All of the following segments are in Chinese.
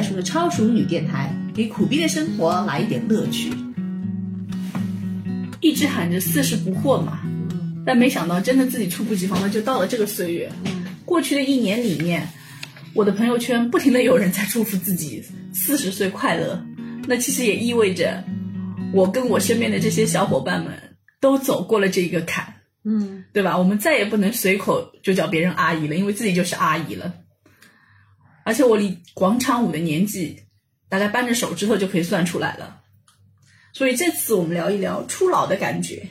这里是熟的超熟女电台，给苦逼的生活来一点乐趣。一直喊着四十不惑嘛，但没想到真的自己猝不及防的就到了这个岁月。过去的一年里面，我的朋友圈不停的有人在祝福自己四十岁快乐，那其实也意味着我跟我身边的这些小伙伴们都走过了这个坎。嗯，对吧？我们再也不能随口就叫别人阿姨了，因为自己就是阿姨了。而且我离广场舞的年纪，大概扳着手指头就可以算出来了。所以这次我们聊一聊初老的感觉。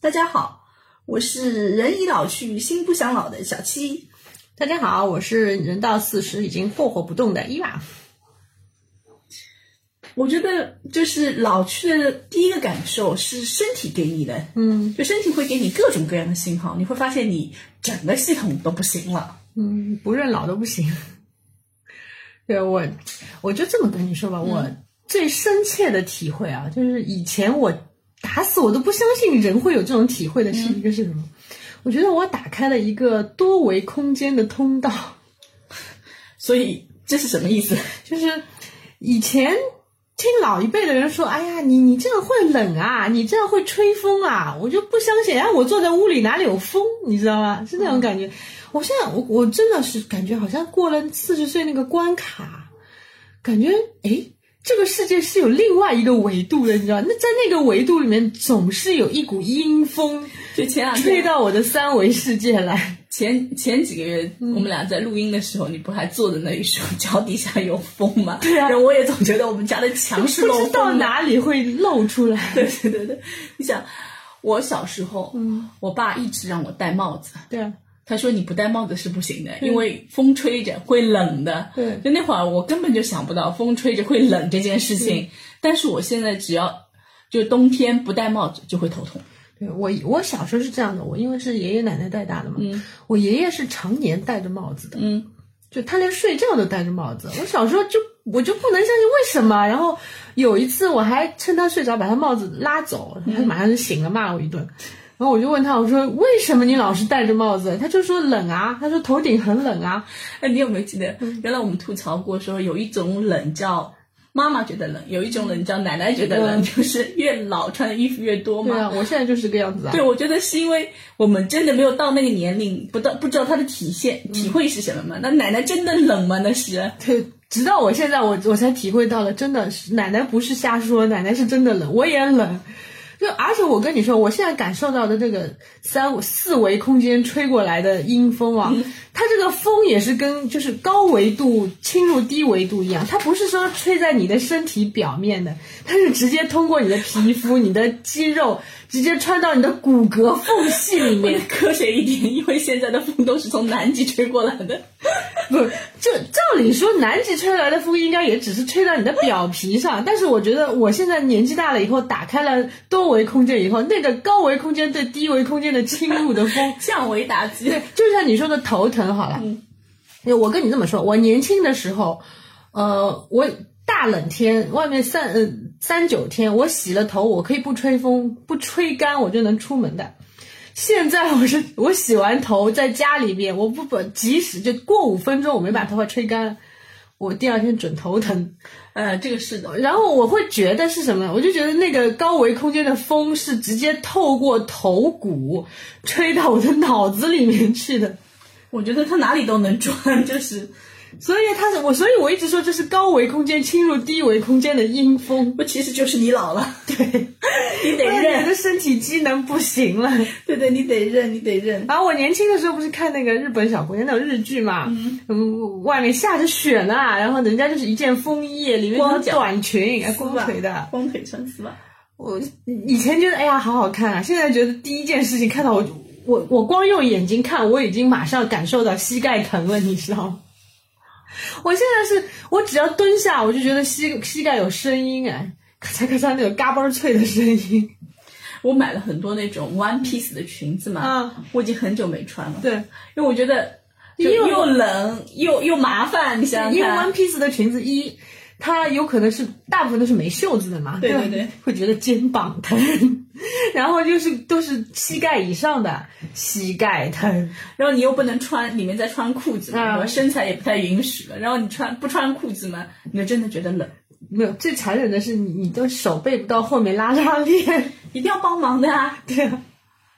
大家好，我是人已老去心不想老的小七。大家好，我是人到四十已经霍霍不动的伊娃。我觉得就是老去的第一个感受是身体给你的，嗯就身体会给你各种各样的信号，你会发现你整个系统都不行了。嗯，不认老都不行。对我，我就这么跟你说吧，我最深切的体会啊，就是以前我打死我都不相信人会有这种体会的是一个是什么？我觉得我打开了一个多维空间的通道，所以这是什么意思？就是以前。听老一辈的人说：“哎呀，你你这样会冷啊，你这样会吹风啊！”我就不相信。哎，我坐在屋里哪里有风？你知道吗？是那种感觉。我现在我我真的是感觉好像过了四十岁那个关卡，感觉哎，这个世界是有另外一个维度的，你知道？那在那个维度里面，总是有一股阴风，就前两吹到我的三维世界来。前前几个月，我们俩在录音的时候，你不还坐在那里说脚底下有风吗？对啊，然后我也总觉得我们家的墙是漏风不知道哪里会露出来。对对对对，你想，我小时候，嗯，我爸一直让我戴帽子，对啊，他说你不戴帽子是不行的，因为风吹着会冷的。对，就那会儿我根本就想不到风吹着会冷这件事情，但是我现在只要就冬天不戴帽子就会头痛。对我，我小时候是这样的，我因为是爷爷奶奶带大的嘛，嗯，我爷爷是常年戴着帽子的，嗯，就他连睡觉都戴着帽子。我小时候就我就不能相信为什么，然后有一次我还趁他睡着把他帽子拉走，他马上就醒了，骂我一顿。然后我就问他，我说为什么你老是戴着帽子？他就说冷啊，他说头顶很冷啊。哎，你有没有记得原来我们吐槽过说有一种冷叫。妈妈觉得冷，有一种冷叫奶奶觉得冷，就是越老穿的衣服越多嘛。对啊，我现在就是这个样子啊。对，我觉得是因为我们真的没有到那个年龄，不到不知道它的体现体会是什么嘛。那奶奶真的冷吗？那是。对，直到我现在，我我才体会到了，真的是奶奶不是瞎说，奶奶是真的冷，我也冷。就而且我跟你说，我现在感受到的这个三四维空间吹过来的阴风啊，它这个风也是跟就是高维度侵入低维度一样，它不是说吹在你的身体表面的，它是直接通过你的皮肤、你的肌肉，直接穿到你的骨骼缝隙里面。科学一点，因为现在的风都是从南极吹过来的。不，就照理说，南极吹来的风应该也只是吹到你的表皮上，但是我觉得我现在年纪大了以后，打开了多维空间以后，那个高维空间对低维空间的侵入的风 降维打击。对，就像你说的头疼好了。嗯，我跟你这么说，我年轻的时候，呃，我大冷天，外面散呃三九天，我洗了头，我可以不吹风，不吹干，我就能出门的。现在我是 我洗完头在家里面，我不不即使就过五分钟我没把头发吹干，我第二天准头疼。呃，这个是的。然后我会觉得是什么？我就觉得那个高维空间的风是直接透过头骨吹到我的脑子里面去的。我觉得它哪里都能转，就是。所以他是我，所以我一直说这是高维空间侵入低维空间的阴风，不，其实就是你老了，对，你得认，你的身体机能不行了，对对，你得认，你得认。然后我年轻的时候不是看那个日本小姑娘那种日剧嘛，嗯，外面下着雪呢，然后人家就是一件风衣，里面一条短裙，光腿的，光腿穿丝袜。我以前觉得哎呀好好看啊，现在觉得第一件事情看到我，我我光用眼睛看，我已经马上感受到膝盖疼了，你知道吗？我现在是我只要蹲下，我就觉得膝膝盖有声音哎，咔嚓咔嚓那种嘎嘣脆的声音。我买了很多那种 one piece 的裙子嘛，啊，我已经很久没穿了。对，因为我觉得又又冷又又麻烦，你想想因为 one piece 的裙子一它有可能是大部分都是没袖子的嘛，对对对会觉得肩膀疼，然后就是都是膝盖以上的膝盖疼，然后你又不能穿里面再穿裤子嘛，嗯身材也不太允许了。然后你穿不穿裤子嘛，你就真的觉得冷，没有最残忍的是你你的手背不到后面拉拉链，一定要帮忙的啊！对啊。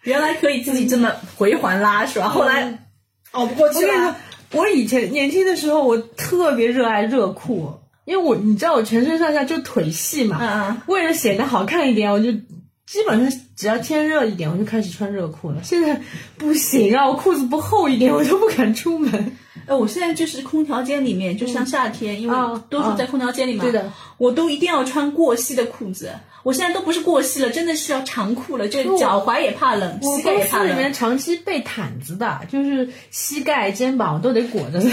原来可以自己这么回环拉是吧？后来熬不过去了。，我以前年轻的时候，我特别热爱热裤，因为我你知道我全身上下就腿细嘛，嗯嗯，为了显得好看一点，我就基本上只要天热一点，我就开始穿热裤了。现在不行啊，我裤子不厚一点，我都不敢出门。哎，我现在就是空调间里面，就像夏天，因为啊多数在空调间里嘛，对的，我都一定要穿过膝的裤子。我现在都不是过膝了，真的是要长裤了，就我脚踝也怕冷，我膝盖也怕公司里面。长期备毯子的，就是膝盖、肩膀都得裹着的。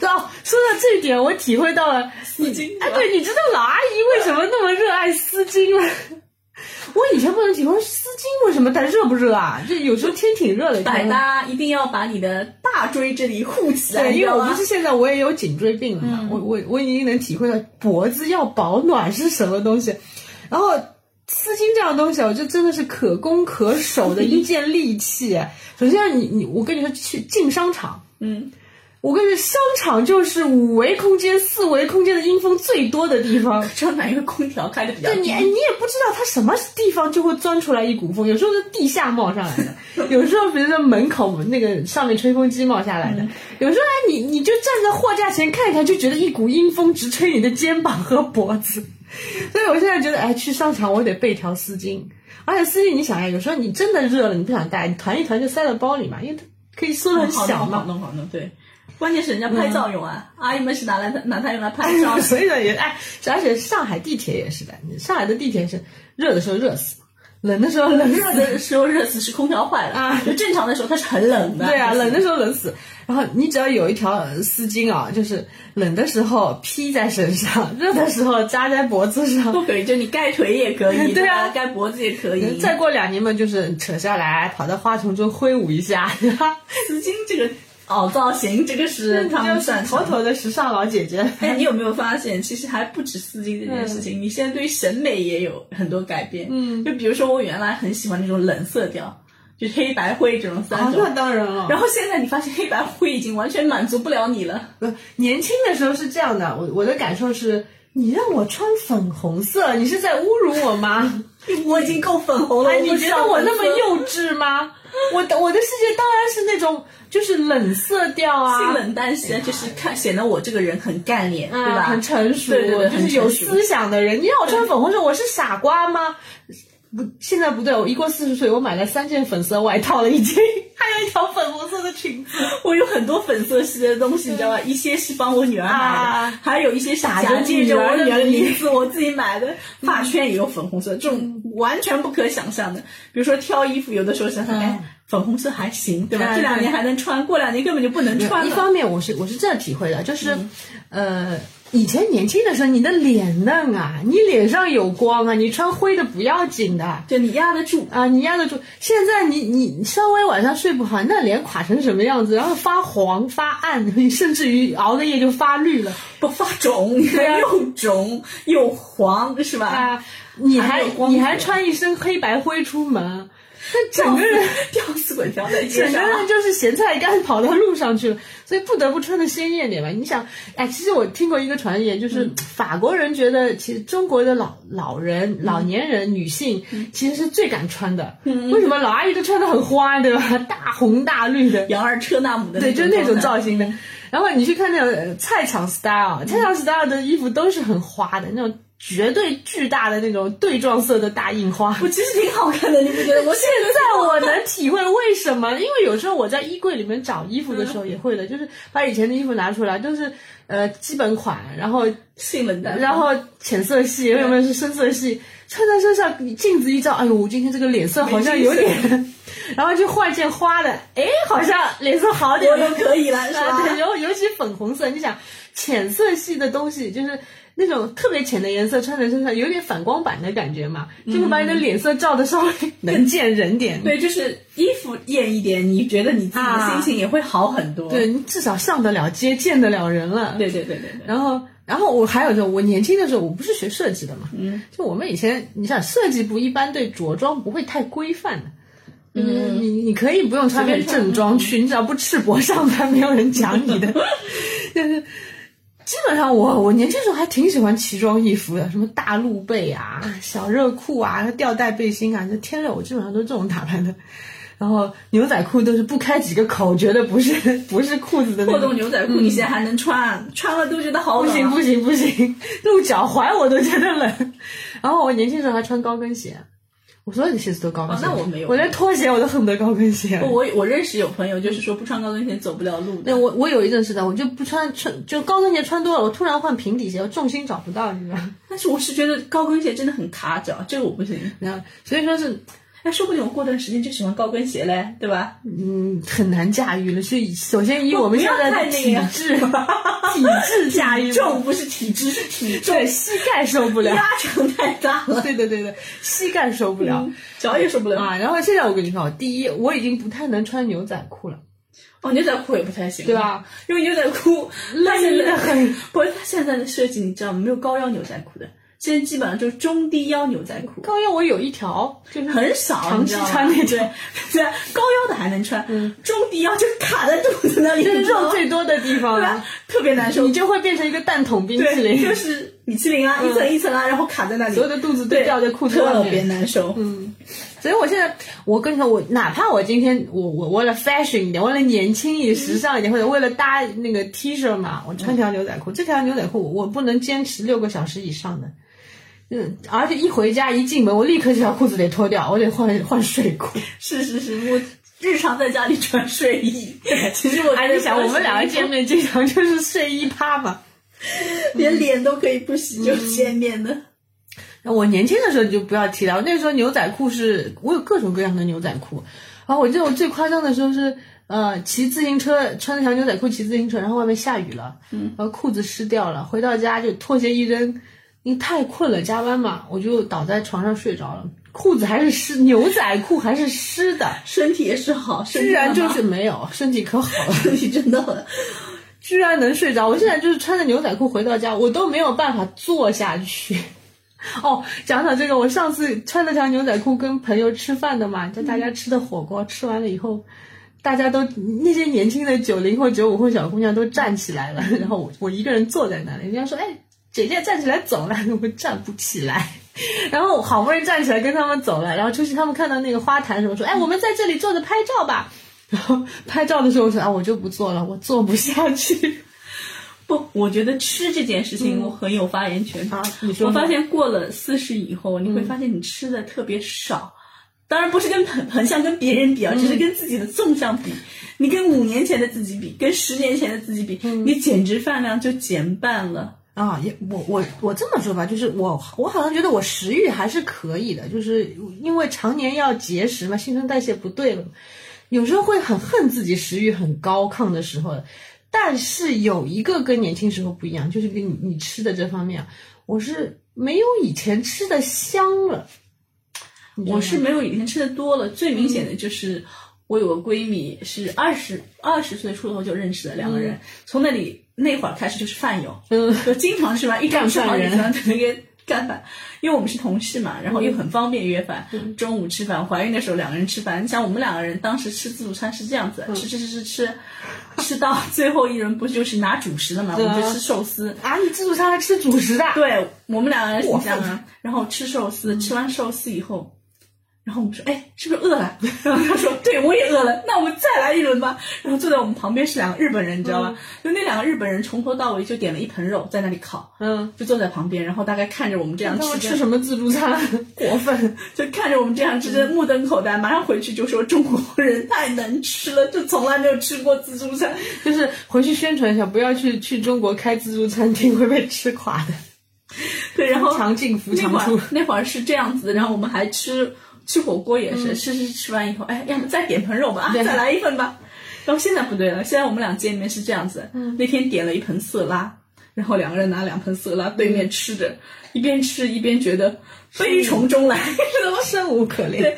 对 哦，说到这一点，我体会到了丝巾哎，对，你知道老阿姨为什么那么热爱丝巾吗？我以前不能体会丝巾为什么它热不热啊？就有时候天挺热的，百搭一定要把你的大椎这里护起来，对，因为我不是现在我也有颈椎病了嘛，我我我已经能体会到脖子要保暖是什么东西，然后丝巾这样的东西啊，我就真的是可攻可守的一件利器。首先你你我跟你说去进商场，嗯，我跟你说商场就是五维空间、四维空间的阴风最多的地方。知道哪一个空调开的比较低？对你，你也不知道它什么地方就会钻出来一股风，有时候是地下冒上来的，有时候比如说门口那个上面吹风机冒下来的，有时候哎你你就站在货架前看一看，就觉得一股阴风直吹你的肩膀和脖子。所以我现在觉得，哎，去商场我得备条丝巾，而且丝巾你想呀，有时候你真的热了，你不想带，你团一团就塞到包里嘛，因为它可以缩的很小嘛好嘛。弄好弄，对。关键是人家拍照用啊，阿姨们是拿来拿它用来拍照。所以呢也哎，而且上海地铁也是的，上海的地铁是热的时候热死，冷的时候冷死热的时候热死是空调坏了啊就正常的时候它是很冷的。对啊，冷的时候冷死。然后你只要有一条丝巾啊，就是冷的时候披在身上，热的时候扎在脖子上。都可以，就你盖腿也可以，对啊盖脖子也可以。再过两年嘛，就是扯下来，跑到花丛中挥舞一下？丝巾这个哦造型，这个是他们就是擅长。妥妥的时尚老姐姐。哎，你有没有发现，其实还不止丝巾这件事情，你现在对于审美也有很多改变。嗯，就比如说我原来很喜欢那种冷色调，就黑白灰这种三啊，那当然了。然后现在你发现黑白灰已经完全满足不了你了。不，年轻的时候是这样的，我我的感受是，你让我穿粉红色，你是在侮辱我吗？我已经够粉红了，你觉得我那么幼稚吗？我的我的世界当然是那种就是冷色调啊，性冷淡型，就是看显得我这个人很干练，对啊，吧？很成熟，对对对就是有思想的人。你让我穿粉红色，我是傻瓜吗？不，现在不对，我一过四十岁，我买了三件粉色外套了，已经，还有一条粉红色的裙子。我有很多粉色系的东西，你知道吧？一些是帮我女儿买的，啊还有一些是打着假借着我女儿的名字我自己买的。发圈也有粉红色，这种完全不可想象的。比如说挑衣服，有的时候想想，哎，粉红色还行，对吧？嗯这两年还能穿，过两年根本就不能穿了。一方面，我是我是这样体会的，就是，呃，以前年轻的时候，你的脸嫩啊，你脸上有光啊，你穿灰的不要紧的。就你压得住，啊，你压得住。现在你你稍微晚上睡不好，那脸垮成什么样子，然后发黄发暗，甚至于熬个夜就发绿了不发肿，啊又肿又黄，是吧？啊！你还你还穿一身黑白灰出门，那 整个人 吊死鬼吊在街上整个。人就是咸菜干跑到路上去了，所以不得不穿的鲜艳点吧。你想，哎，其实我听过一个传言，就是法国人觉得，其实中国的老老人、老年人、女性其实是最敢穿的。为什么老阿姨都穿的很花，对吧？大红大绿的，杨二车纳姆的对，就是那种造型的。然后你去看那种呃菜场 style，菜场 style 的衣服都是很花的，那种绝对巨大的那种对撞色的大印花。我其实挺好看的，你不觉得？我现现在我能体会为什么，因为有时候我在衣柜里面找衣服的时候也会的，就是把以前的衣服拿出来，都是呃基本款，然后性冷淡，然后浅色系，有没有是深色系，穿在身上镜子一照，哎呦，我今天这个脸色好像有点，然后就换件花的，哎，好像脸色好点都。可以了，是吧？尤尤其粉红色，你想浅色系的东西，就是那种特别浅的颜色，穿在身上有点反光板的感觉嘛，就会把你的脸色照的稍微 能见人点。对，就是衣服艳一点，你觉得你自己的心情也会好很多。对，你至少上得了街，见得了人了。对对对对对。然后然后我还有就我年轻的时候，我不是学设计的嘛，嗯，就我们以前，你想设计部一般对着装不会太规范的，嗯，你你可以不用穿很正装去，你只要不赤膊上班，没有人讲你的。但是基本上我我年轻时候还挺喜欢奇装异服的，什么大露背啊、小热裤啊、吊带背心啊，这天热我基本上都是这种打扮的。然后牛仔裤都是不开几个口，觉得不是 不是裤子的那破洞牛仔裤你现在还能穿，穿了都觉得好。不行不行不行，露脚踝我都觉得冷。然后我年轻时候还穿高跟鞋，我所有的鞋子都高跟鞋。哦那我没有我连拖鞋我都恨不得高跟鞋。我我认识有朋友就是说不穿高跟鞋走不了路的。对我我有一阵是的，我就不穿穿就高跟鞋穿多了，我突然换平底鞋，我重心找不到，你知道吗？但是我是觉得高跟鞋真的很卡脚，这个我不行。然后所以说是哎，说不定我过段时间就喜欢高跟鞋嘞，对吧？嗯很难驾驭了。所以首先以我们要现在的体质 体质驾驭重不是体质，是体重，对膝盖受不了。压强太大了，对对对对，膝盖受不了。脚也受不了。啊，然后现在我跟你说，第一，我已经不太能穿牛仔裤了，哦，牛仔裤也不太行，对？吧？因为牛仔裤它勒得现在很，不是它现在的设计，你知道吗？没有高腰牛仔裤的，现在基本上就是中低腰牛仔裤。高腰我有一条，就是很少，长期穿那种对，对，高腰的还能穿，嗯中低腰就卡在肚子那里，就是肉最多的地方对吧了，？特别难受你。就会变成一个蛋筒冰淇对，淋，就是米其林啊，一层一层啊，然后卡在那里，所有的肚子都对掉在裤子外特别。难受。嗯，所以我现在，我跟你说，我哪怕我今天我我为了 fashion 一点，为了年轻一点、时尚一点，或者为了搭那个 T 恤嘛，我穿条牛仔裤，这条牛仔裤我不能坚持六个小时以上的。嗯，而且一回家一进门，我立刻这条裤子得脱掉，我得换换睡裤。是是是，我日常在家里穿睡衣，其实我还在想，我们两个见面经常就是睡衣趴嘛。连脸都可以不洗就见面的。我年轻的时候你就不要提了，那时候牛仔裤是我有各种各样的牛仔裤，然后我记得我最夸张的时候是，呃，骑自行车穿了条牛仔裤骑自行车，然后外面下雨了，嗯，然后裤子湿掉了，回到家就拖鞋一扔，因为太困了，加班嘛，我就倒在床上睡着了，裤子还是湿，牛仔裤还是湿的，身体也是好，居然就是没有，身体可好了。身体真的很。居然能睡着。我现在就是穿着牛仔裤回到家，我都没有办法坐下去。哦，讲讲这个，我上次穿了条牛仔裤跟朋友吃饭的嘛，就大家吃的火锅，吃完了以后，大家都那些年轻的九零后、九五后小姑娘都站起来了，然后我我一个人坐在那里，人家说，哎，姐姐站起来走了，我站不起来。然后好不容易站起来跟他们走了，然后出去他们看到那个花坛什么说，哎，我们在这里坐着拍照吧。然后拍照的时候我说啊，我就不做了，我做不下去 不，我觉得吃这件事情我很有发言权。啊。你说我发现过了四十以后，你会发现你吃的特别少。当然不是跟横横向跟别人比啊，只是跟自己的纵向比。你跟五年前的自己比，跟十年前的自己比，你简直饭量就减半了。啊，也我我我这么说吧，就是我我好像觉得我食欲还是可以的，就是因为常年要节食嘛，新陈代谢不对了，有时候会很恨自己食欲很高亢的时候。但是有一个跟年轻时候不一样，就是跟你你吃的这方面啊，我是没有以前吃的香了。我是没有以前吃的多了，最明显的就是我有个闺蜜是二十二十岁出头就认识的两个人，从那里那会儿开始就是饭友，嗯。就经常吃 饭，一周吃好几干饭次那个干饭，因为我们是同事嘛，然后又很方便约饭，中午吃饭，怀孕的时候两个人吃饭，你想我们两个人当时吃自助餐是这样子，吃吃吃吃吃，吃到最后一轮不就是拿主食的嘛，我们就吃寿司，啊，你自助餐还吃主食的？对我们两个人是过这样啊，然后吃寿司，吃完寿司以后，然后我们说，哎，是不是饿了？然后他说，对，我也饿了，那我们再来一轮吧。然后坐在我们旁边是两个日本人，你知道吗？就那两个日本人从头到尾就点了一盆肉在那里烤，嗯，就坐在旁边，然后大概看着我们这样吃，吃什么自助餐？过分。就看着我们这样吃着，目瞪口呆，马上回去就说中国人太能吃了，就从来没有吃过自助餐。就是回去宣传一下，不要去去中国开自助餐厅，会被吃垮的。对，然后强进扶强出那会儿是这样子，然后我们还吃吃火锅也是，吃吃吃完以后，哎，要么再点盆肉吧，啊，对再来一份吧。然后现在不对了，现在我们俩见面是这样子，那天点了一盆色拉，然后两个人拿两盆色拉对面吃着，一边吃一边觉得悲从中来，知道吗？生无可恋。对，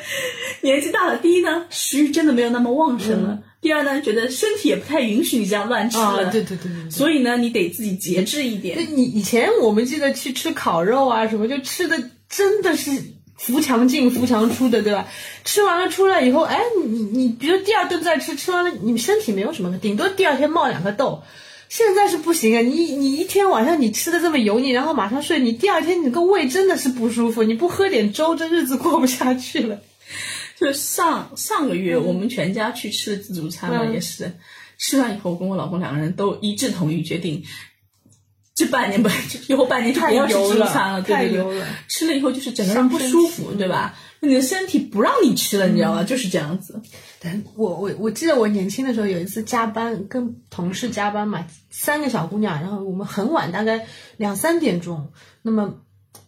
年纪大了，第一呢，食欲真的没有那么旺盛了。第二呢，觉得身体也不太允许你这样乱吃啊，了，对对对对对。所以呢，你得自己节制一点。你以前我们记得去吃烤肉啊什么，就吃的真的是扶墙进扶墙出的，对吧？吃完了出来以后，哎，你你比如第二顿再吃，吃完了你身体没有什么，顶多第二天冒两个痘。现在是不行啊！你你一天晚上你吃的这么油腻，然后马上睡，你第二天你个胃真的是不舒服，你不喝点粥，这日子过不下去了。就上上个月我们全家去吃的自助餐嘛，嗯也是吃完以后，我跟我老公两个人都一致同意决定，这半年不以后半年就不要吃自助餐了，对对对太油了，吃了以后就是整个人不舒服，对吧？你的身体不让你吃了，你知道吗？就是这样子。但我我我记得我年轻的时候有一次加班，跟同事加班嘛，三个小姑娘，然后我们很晚，大概两三点钟，那么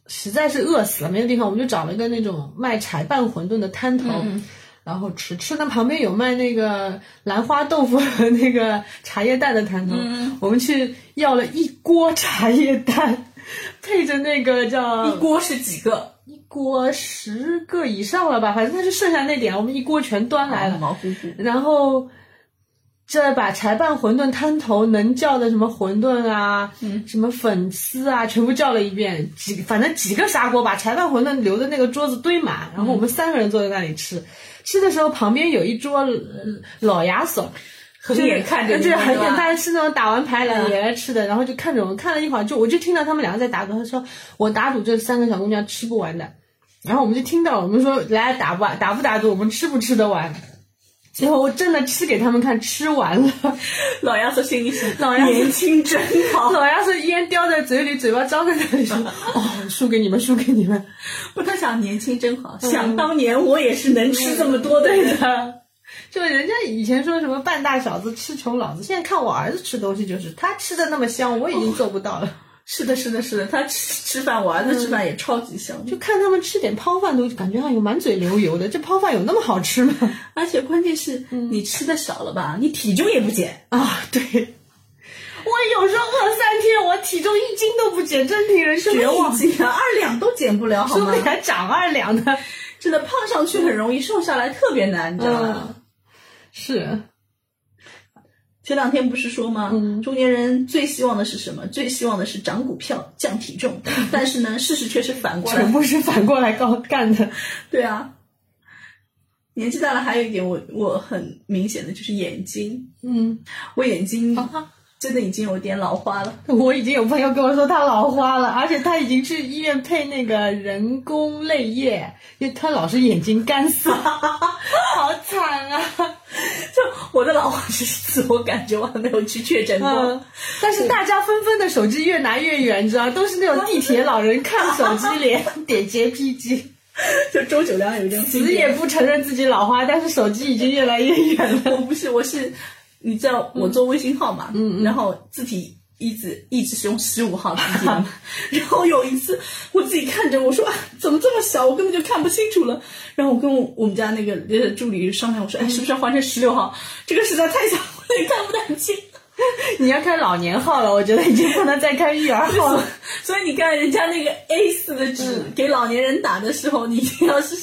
实在是饿死了，没有地方，我们就找了一个那种卖柴拌馄饨的摊头。然后吃吃，那旁边有卖那个兰花豆腐和那个茶叶蛋的摊头，我们去要了一锅茶叶蛋，配着那个叫一锅是几个？一锅十个以上了吧，反正它就剩下那点，我们一锅全端来了。毛乎乎。然后这把柴拌馄饨摊头能叫的什么馄饨啊，嗯什么粉丝啊，全部叫了一遍，几反正几个砂锅把柴拌馄饨留的那个桌子堆满，然后我们三个人坐在那里吃。吃的时候旁边有一桌呃老牙嫂。很眼看着就是，很对吧眼看是那种打完牌来来吃的，然后就看着我们看了一会儿，就我就听到他们两个在打赌，他说我打赌这三个小姑娘吃不完的，然后我们就听到我们说来打不打不打赌，我们吃不吃得完，结果我真的吃给他们看，吃完了，老鸭子心里想：老鸭年轻真好。老鸭子烟叼在嘴里，嘴巴张在那里说 哦，输给你们，输给你们，不，他想年轻真好。想当年我也是能吃这么多的人。的。就人家以前说什么半大小子吃穷老子，现在看我儿子吃东西，就是他吃的那么香，我已经做不到了。是的，是的，是的，他吃吃饭，我儿子吃饭也超级香。就看他们吃点泡饭，都感觉哎呦满嘴流油的。这泡饭有那么好吃吗？而且关键是你吃的少了吧，你体重也不减。啊，对。我有时候饿三天，我体重一斤都不减，真令人绝望。一斤啊，二两都减不了，好吗说不？定还长二两呢。真的胖上去很容易，瘦下来特别难，你知道吗？嗯，是，前两天不是说吗？嗯中年人最希望的是什么？最希望的是涨股票、降体重，但是呢，事实却是反过来全。部是反过来高干的。对啊，年纪大了，还有一点我我很明显的就是眼睛，嗯，我眼睛真的已经有点老花了。我已经有朋友跟我说他老花了，而且他已经去医院配那个人工泪液，因为他老是眼睛干涩，好惨啊！就我的老花是自我感觉，我还没有去确诊过。嗯，但是大家纷纷的手机越拿越远，你知道，都是那种地铁老人看手机脸点洁癖机，就周九良有一张死也不承认自己老花，但是手机已经越来越远了。我不是，我是你知道我做微信号嘛，嗯然后字体一直一直是用十五号字体的，然后有一次我自己看着我说啊，怎么这么小，我根本就看不清楚了。然后我跟我我们家那个呃助理商量，我说哎，是不是要换成十六号？这个实在太小，我也看不太清。你要开老年号了，我觉得已经不能再开育儿号了。所以你看人家那个 A 四的纸给老年人打的时候，你一定要是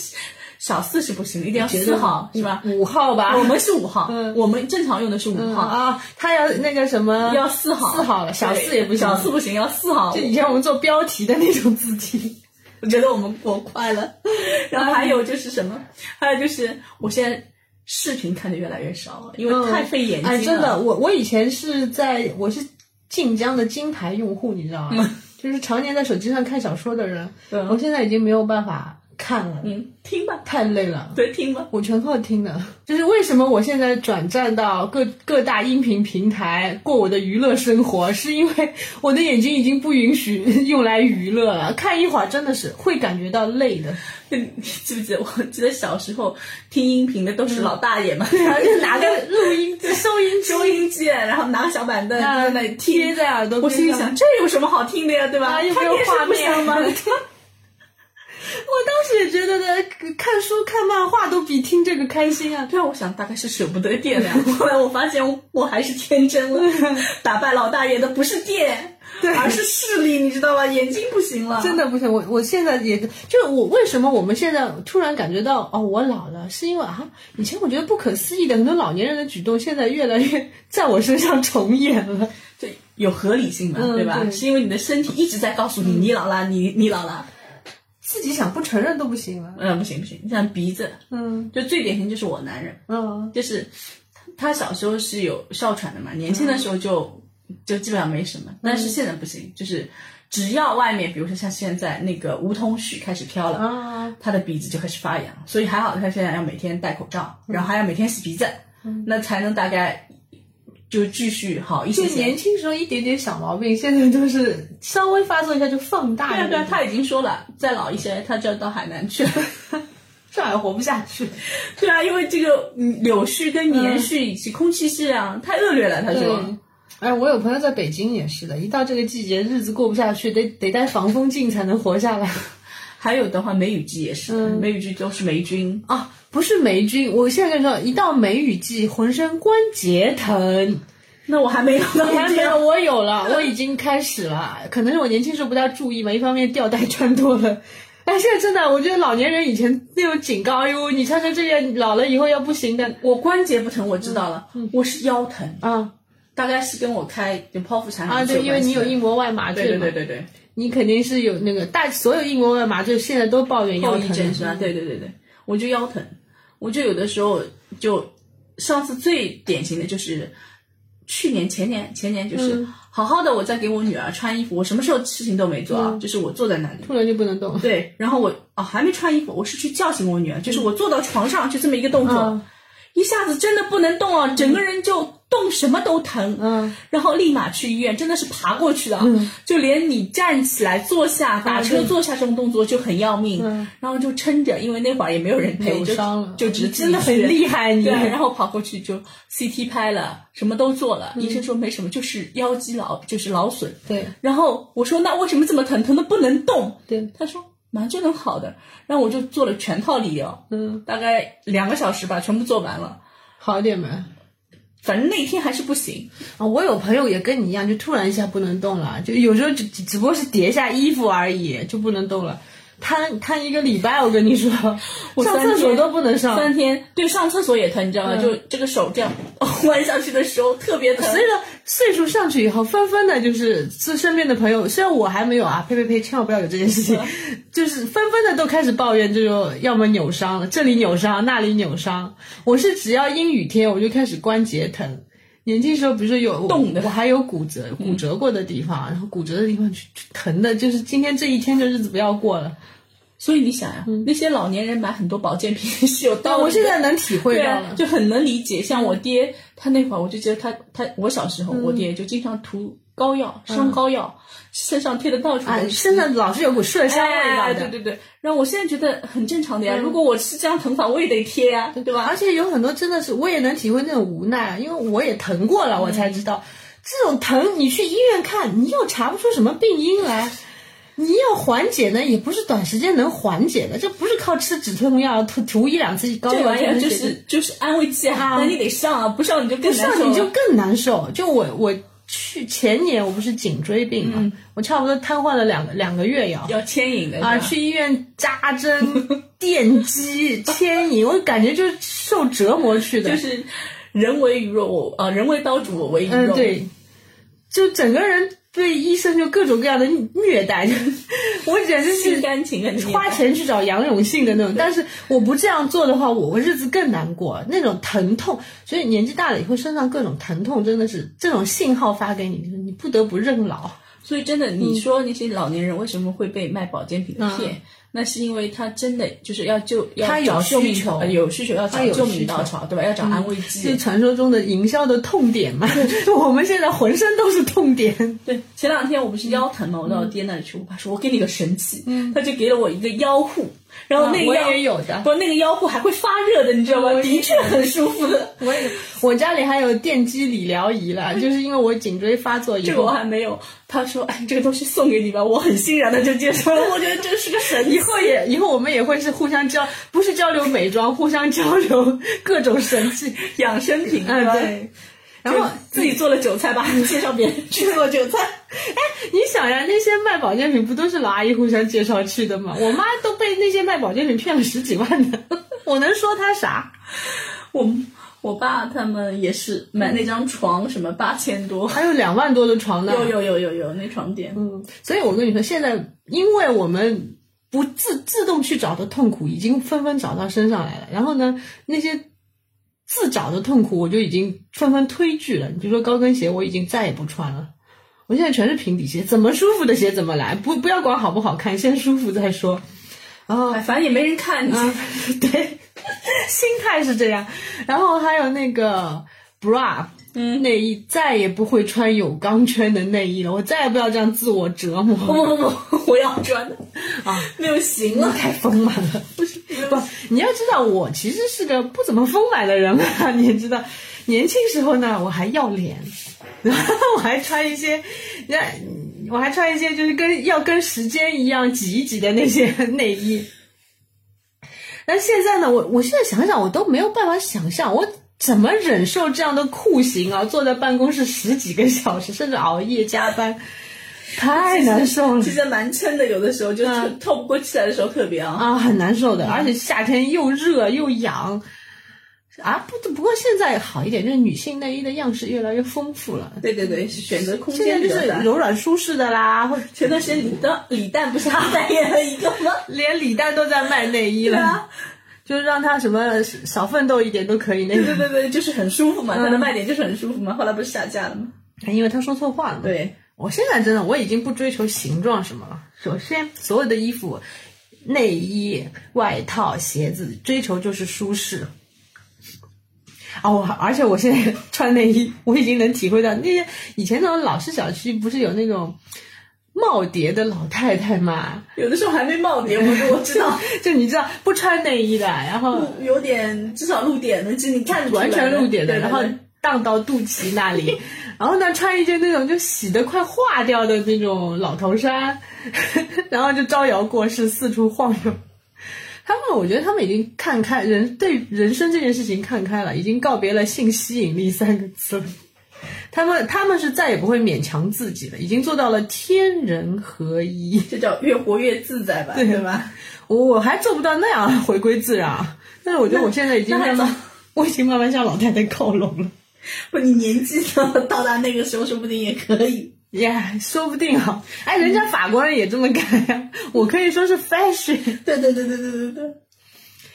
小四是不行的，一定要四号是吧？五号吧，我们是五号，嗯我们正常用的是五嗯号，啊，他要那个什么要四号，四号了，小四也不行，小四不行，要四号就。以前我们做标题的那种字体。我觉得我们过快了。然后还有就是什么？还有就是我现在视频看的越来越少了，因为太费眼睛了。哎，真的，我我以前是在我是晋江的金牌用户，你知道吗？就是常年在手机上看小说的人，嗯我现在已经没有办法看了，嗯，听吧，太累了。对，听吧。我全靠听的，就是为什么我现在转战到各各大音频平台过我的娱乐生活，是因为我的眼睛已经不允许用来娱乐了，看一会儿真的是会感觉到累的。你记不记得？我记得小时候听音频的都是老大爷嘛，然后就拿个录音机、收音机收音机，然后拿个小板凳在那里贴。在耳朵边。我心里想，这有什么好听的呀，对吧？啊，又没有画面不香吗？当时也觉得呢，看书看漫画都比听这个开心啊。对啊，我想大概是舍不得电 呀。后来我发现我还是天真了，打败老大爷的不是电，对而是视力，你知道吧？眼睛不行了，真的不行，我我现在也就是我为什么我们现在突然感觉到哦，我老了，是因为啊，以前我觉得不可思议的很多老年人的举动，现在越来越在我身上重演了。就有合理性嘛，嗯对吧？对是因为你的身体一直在告诉你，你老了，你你老了。自己想不承认都不行了。嗯，不行不行，你像鼻子，嗯。就最典型就是我男人，嗯。就是他小时候是有哮喘的嘛，年轻的时候就、就基本上没什么，但是现在不行，就是只要外面，比如说像现在那个梧桐絮开始飘了，啊，他的鼻子就开始发痒，所以还好他现在要每天戴口罩，然后还要每天洗鼻子，那才能大概就继续好一些些。年轻时候一点点小毛病，现在都是 稍微发作一下就放大对啊对啊，。他已经说了，再老一些他就要到海南去了。上海活不下去。对啊，因为这个嗯柳絮跟棉絮以及空气质量太恶劣了，他说。对，哎，我有朋友在北京也是的，一到这个季节，日子过不下去，得得戴防风镜才能活下来。还有的话，梅雨季也是，梅雨季都是霉菌。啊，不是霉菌，我现在跟你说，一到梅雨季，浑身关节疼。那我还没有我还没有，我有了，我已经开始了。可能是我年轻时候不大注意嘛，一方面吊带穿多了。哎，现在真的，我觉得老年人以前那种警告，哎呦，你穿成这样，老了以后要不行的我关节不疼，我知道了，我是腰疼，啊大概是跟我开就剖腹产啊！对，因为你有硬膜外麻醉对，对对对对，你肯定是有那个大所有硬膜外麻醉，现在都抱怨腰后疼遗症是吧？对对对对，我就腰疼，我就有的时候就上次最典型的就是去年前年前年就是好好的我在给我女儿穿衣服，我什么时候事情都没做啊，就是我坐在那里。突然就不能动。对，然后我哦还没穿衣服，我是去叫醒我女儿，就是我坐到床上就这么一个动作，嗯一下子真的不能动啊，整个人就动什么都疼，嗯，然后立马去医院，真的是爬过去的嗯，就连你站起来、坐下、打车、坐下这种动作就很要命，嗯然后就撑着，因为那会儿也没有人陪，就就只真的很厉害你。对，然后跑过去就 CT 拍了，什么都做了，嗯医生说没什么，就是腰肌劳，就是劳损。对然后我说那为什么这么疼？疼的不能动。对，他说马上就能好的。然后我就做了全套理疗，嗯，大概两个小时吧，全部做完了。好一点没？反正那天还是不行，啊，我有朋友也跟你一样，就突然一下不能动了，就有时候只只不过是叠一下衣服而已，就不能动了。瘫瘫一个礼拜，我跟你说，我上厕所都不能上。三天对上厕所也疼，你知道吗？嗯就这个手这样 弯下去的时候特别疼。所以说岁数上去以后，纷纷的就是是身边的朋友，虽然我还没有啊，呸呸呸，千万不要有这件事情，就是纷纷的都开始抱怨就说要么扭伤了，这里扭伤，那里扭伤。我是只要阴雨天我就开始关节疼。年轻时候，比如说有冻的我还有骨折、骨折过的地方，然后骨折的地方就就疼的，就是今天这一天的日子不要过了。所以你想呀、那些老年人买很多保健品是有 道理的。我现在能体会了，，就很能理解。像我爹，他那会儿我就觉得他他我小时候，我爹就经常涂膏药、伤膏药，身上贴的到处都啊，是。身上老是有股麝香味道。对对对，然后我现在觉得很正常的呀。如果我是这样疼法，我也得贴呀，对吧？而且有很多真的是，我也能体会那种无奈，因为我也疼过了，我才知道、这种疼，你去医院看，你又查不出什么病因来。你要缓解呢，也不是短时间能缓解的，这不是靠吃止痛药涂涂一两次膏药这玩意儿能解决就是就是安慰剂啊，那你得上啊，不上你就更难受了。上你就更难受。就我我去前年我不是颈椎病嘛，我差不多瘫痪了两个两个月要要牵引的啊，去医院扎针、电击、牵引，我感觉就是受折磨去的。就是人为鱼肉，我啊人为刀俎，我为鱼肉。嗯，对，就整个人对医生就各种各样的虐待，我简直心是甘情愿花钱去找杨永信的那种。但是我不这样做的话，我日子更难过，那种疼痛。所以年纪大了以后，身上各种疼痛真的是这种信号发给你，就是你不得不认老。所以真的，你说那些老年人为什么会被卖保健品的骗？那是因为他真的就是要救，要他有找救命需求呃有需求要找有救命稻草，对吧？要找安慰剂。是传说中的营销的痛点嘛？我们现在浑身都是痛点。对，前两天我不是腰疼嘛，我到我爹那里去，我爸说我给你个神器，他就给了我一个腰护，然后那个我、也有的，不，那个腰部还会发热的，你知道吗？的确很舒服的。我也有，我家里还有电击理疗仪了，就是因为我颈椎发作以 这个我后，还没有。他说：“哎，这个东西送给你吧。”我很欣然的就接受了。我觉得这是个神以后也以后我们也会是互相交，不是交流美妆，互相交流 各种神器。养生品，嗯对然后自己做了韭菜吧，介绍别人 去做韭菜。哎你想呀，那些卖保健品不都是老阿姨互相介绍去的吗？我妈都被那些卖保健品骗了十几万的，我能说她啥？我我爸他们也是买那张床，什么八千多，还有两万多的床呢。有有有有有那床垫。嗯，所以我跟你说，现在因为我们不自自动去找的痛苦，已经纷纷找到身上来了。然后呢，那些自找的痛苦，我就已经纷纷推拒了。你就说高跟鞋，我已经再也不穿了。我现在全是平底鞋，怎么舒服的鞋怎么来，不不要管好不好看，先舒服再说。然后哎，反正也没人看你。啊，对，心态是这样。然后还有那个 bra，嗯内衣再也不会穿有钢圈的内衣了，我再也不要这样自我折磨不不不不，我要穿的啊，没有型了。太丰满了。不是不，你要知道，我其实是个不怎么丰满的人啊，你也知道，年轻时候呢，我还要脸，然后我还穿一些，那我还穿一些就是跟要跟时间一样挤一挤的那些内衣。但现在呢，我我现在想想，我都没有办法想象我怎么忍受这样的酷刑啊！坐在办公室十几个小时，甚至熬夜加班，太难受了其实蛮撑的，有的时候就是透不过气来的时候特别啊。啊，很难受的。而且夏天又热又痒啊！不不过现在好一点，就是女性内衣的样式越来越丰富了。对对对，选择空现在就是。柔软舒适的啦，或者前段时间李诞李诞不是还代言了一个吗？连李诞都在卖内衣了，对啊，就是让他什么少奋斗一点都可以那个。对对对对，就是很舒服嘛，嗯它的卖点就是很舒服嘛。后来不是下架了吗？因为他说错话了嘛。对，我现在真的我已经不追求形状什么了。首先，所有的衣服、内衣、外套、鞋子，追求就是舒适。啊，我而且我现在穿内衣，我已经能体会到那些以前那种老式小区不是有那种耄耋的老太太嘛？有的时候还没耄耋，我我知道，就你知道不穿内衣的，然后有点至少露点的，就你看出来完全露点的，然后荡到肚脐那里，然后呢穿一件那种就洗得快化掉的那种老头衫，然后就招摇过市，四处晃悠。他们，我觉得他们已经看开人对人生这件事情看开了，已经告别了性吸引力三个字了。他们他们是再也不会勉强自己了，已经做到了天人合一。这叫越活越自在吧，对吧？我我还做不到那样回归自然啊，但是我觉得我现在已经 慢慢，我已经慢慢向老太太靠拢了。不，你年纪到到达那个时候，说不定也可以。呀说不定啊，哎，人家法国人也这么干呀，我可以说是 fashion。对对对对对对对，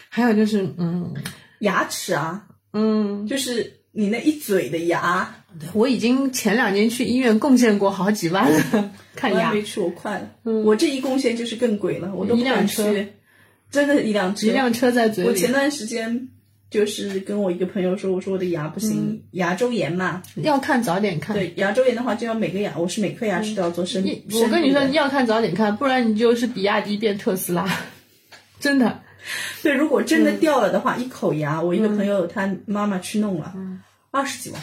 还有就是，嗯牙齿啊，嗯，就是你那一嘴的牙，我已经前两年去医院贡献过好几万了，看牙。没去，我快了。我这一贡献就是更贵了，我都不敢一辆车。去。真的，一辆车，一辆车在嘴里，我前段时间就是跟我一个朋友说，我说我的牙不行，牙周炎嘛。要看早点看。对，牙周炎的话就要每个牙，我是每颗牙齿都要做深。你我跟你说，你要看早点看，不然你就是比亚迪变特斯拉，真的。对，如果真的掉了的话，一口牙，我一个朋友他妈妈去弄了，二十几万，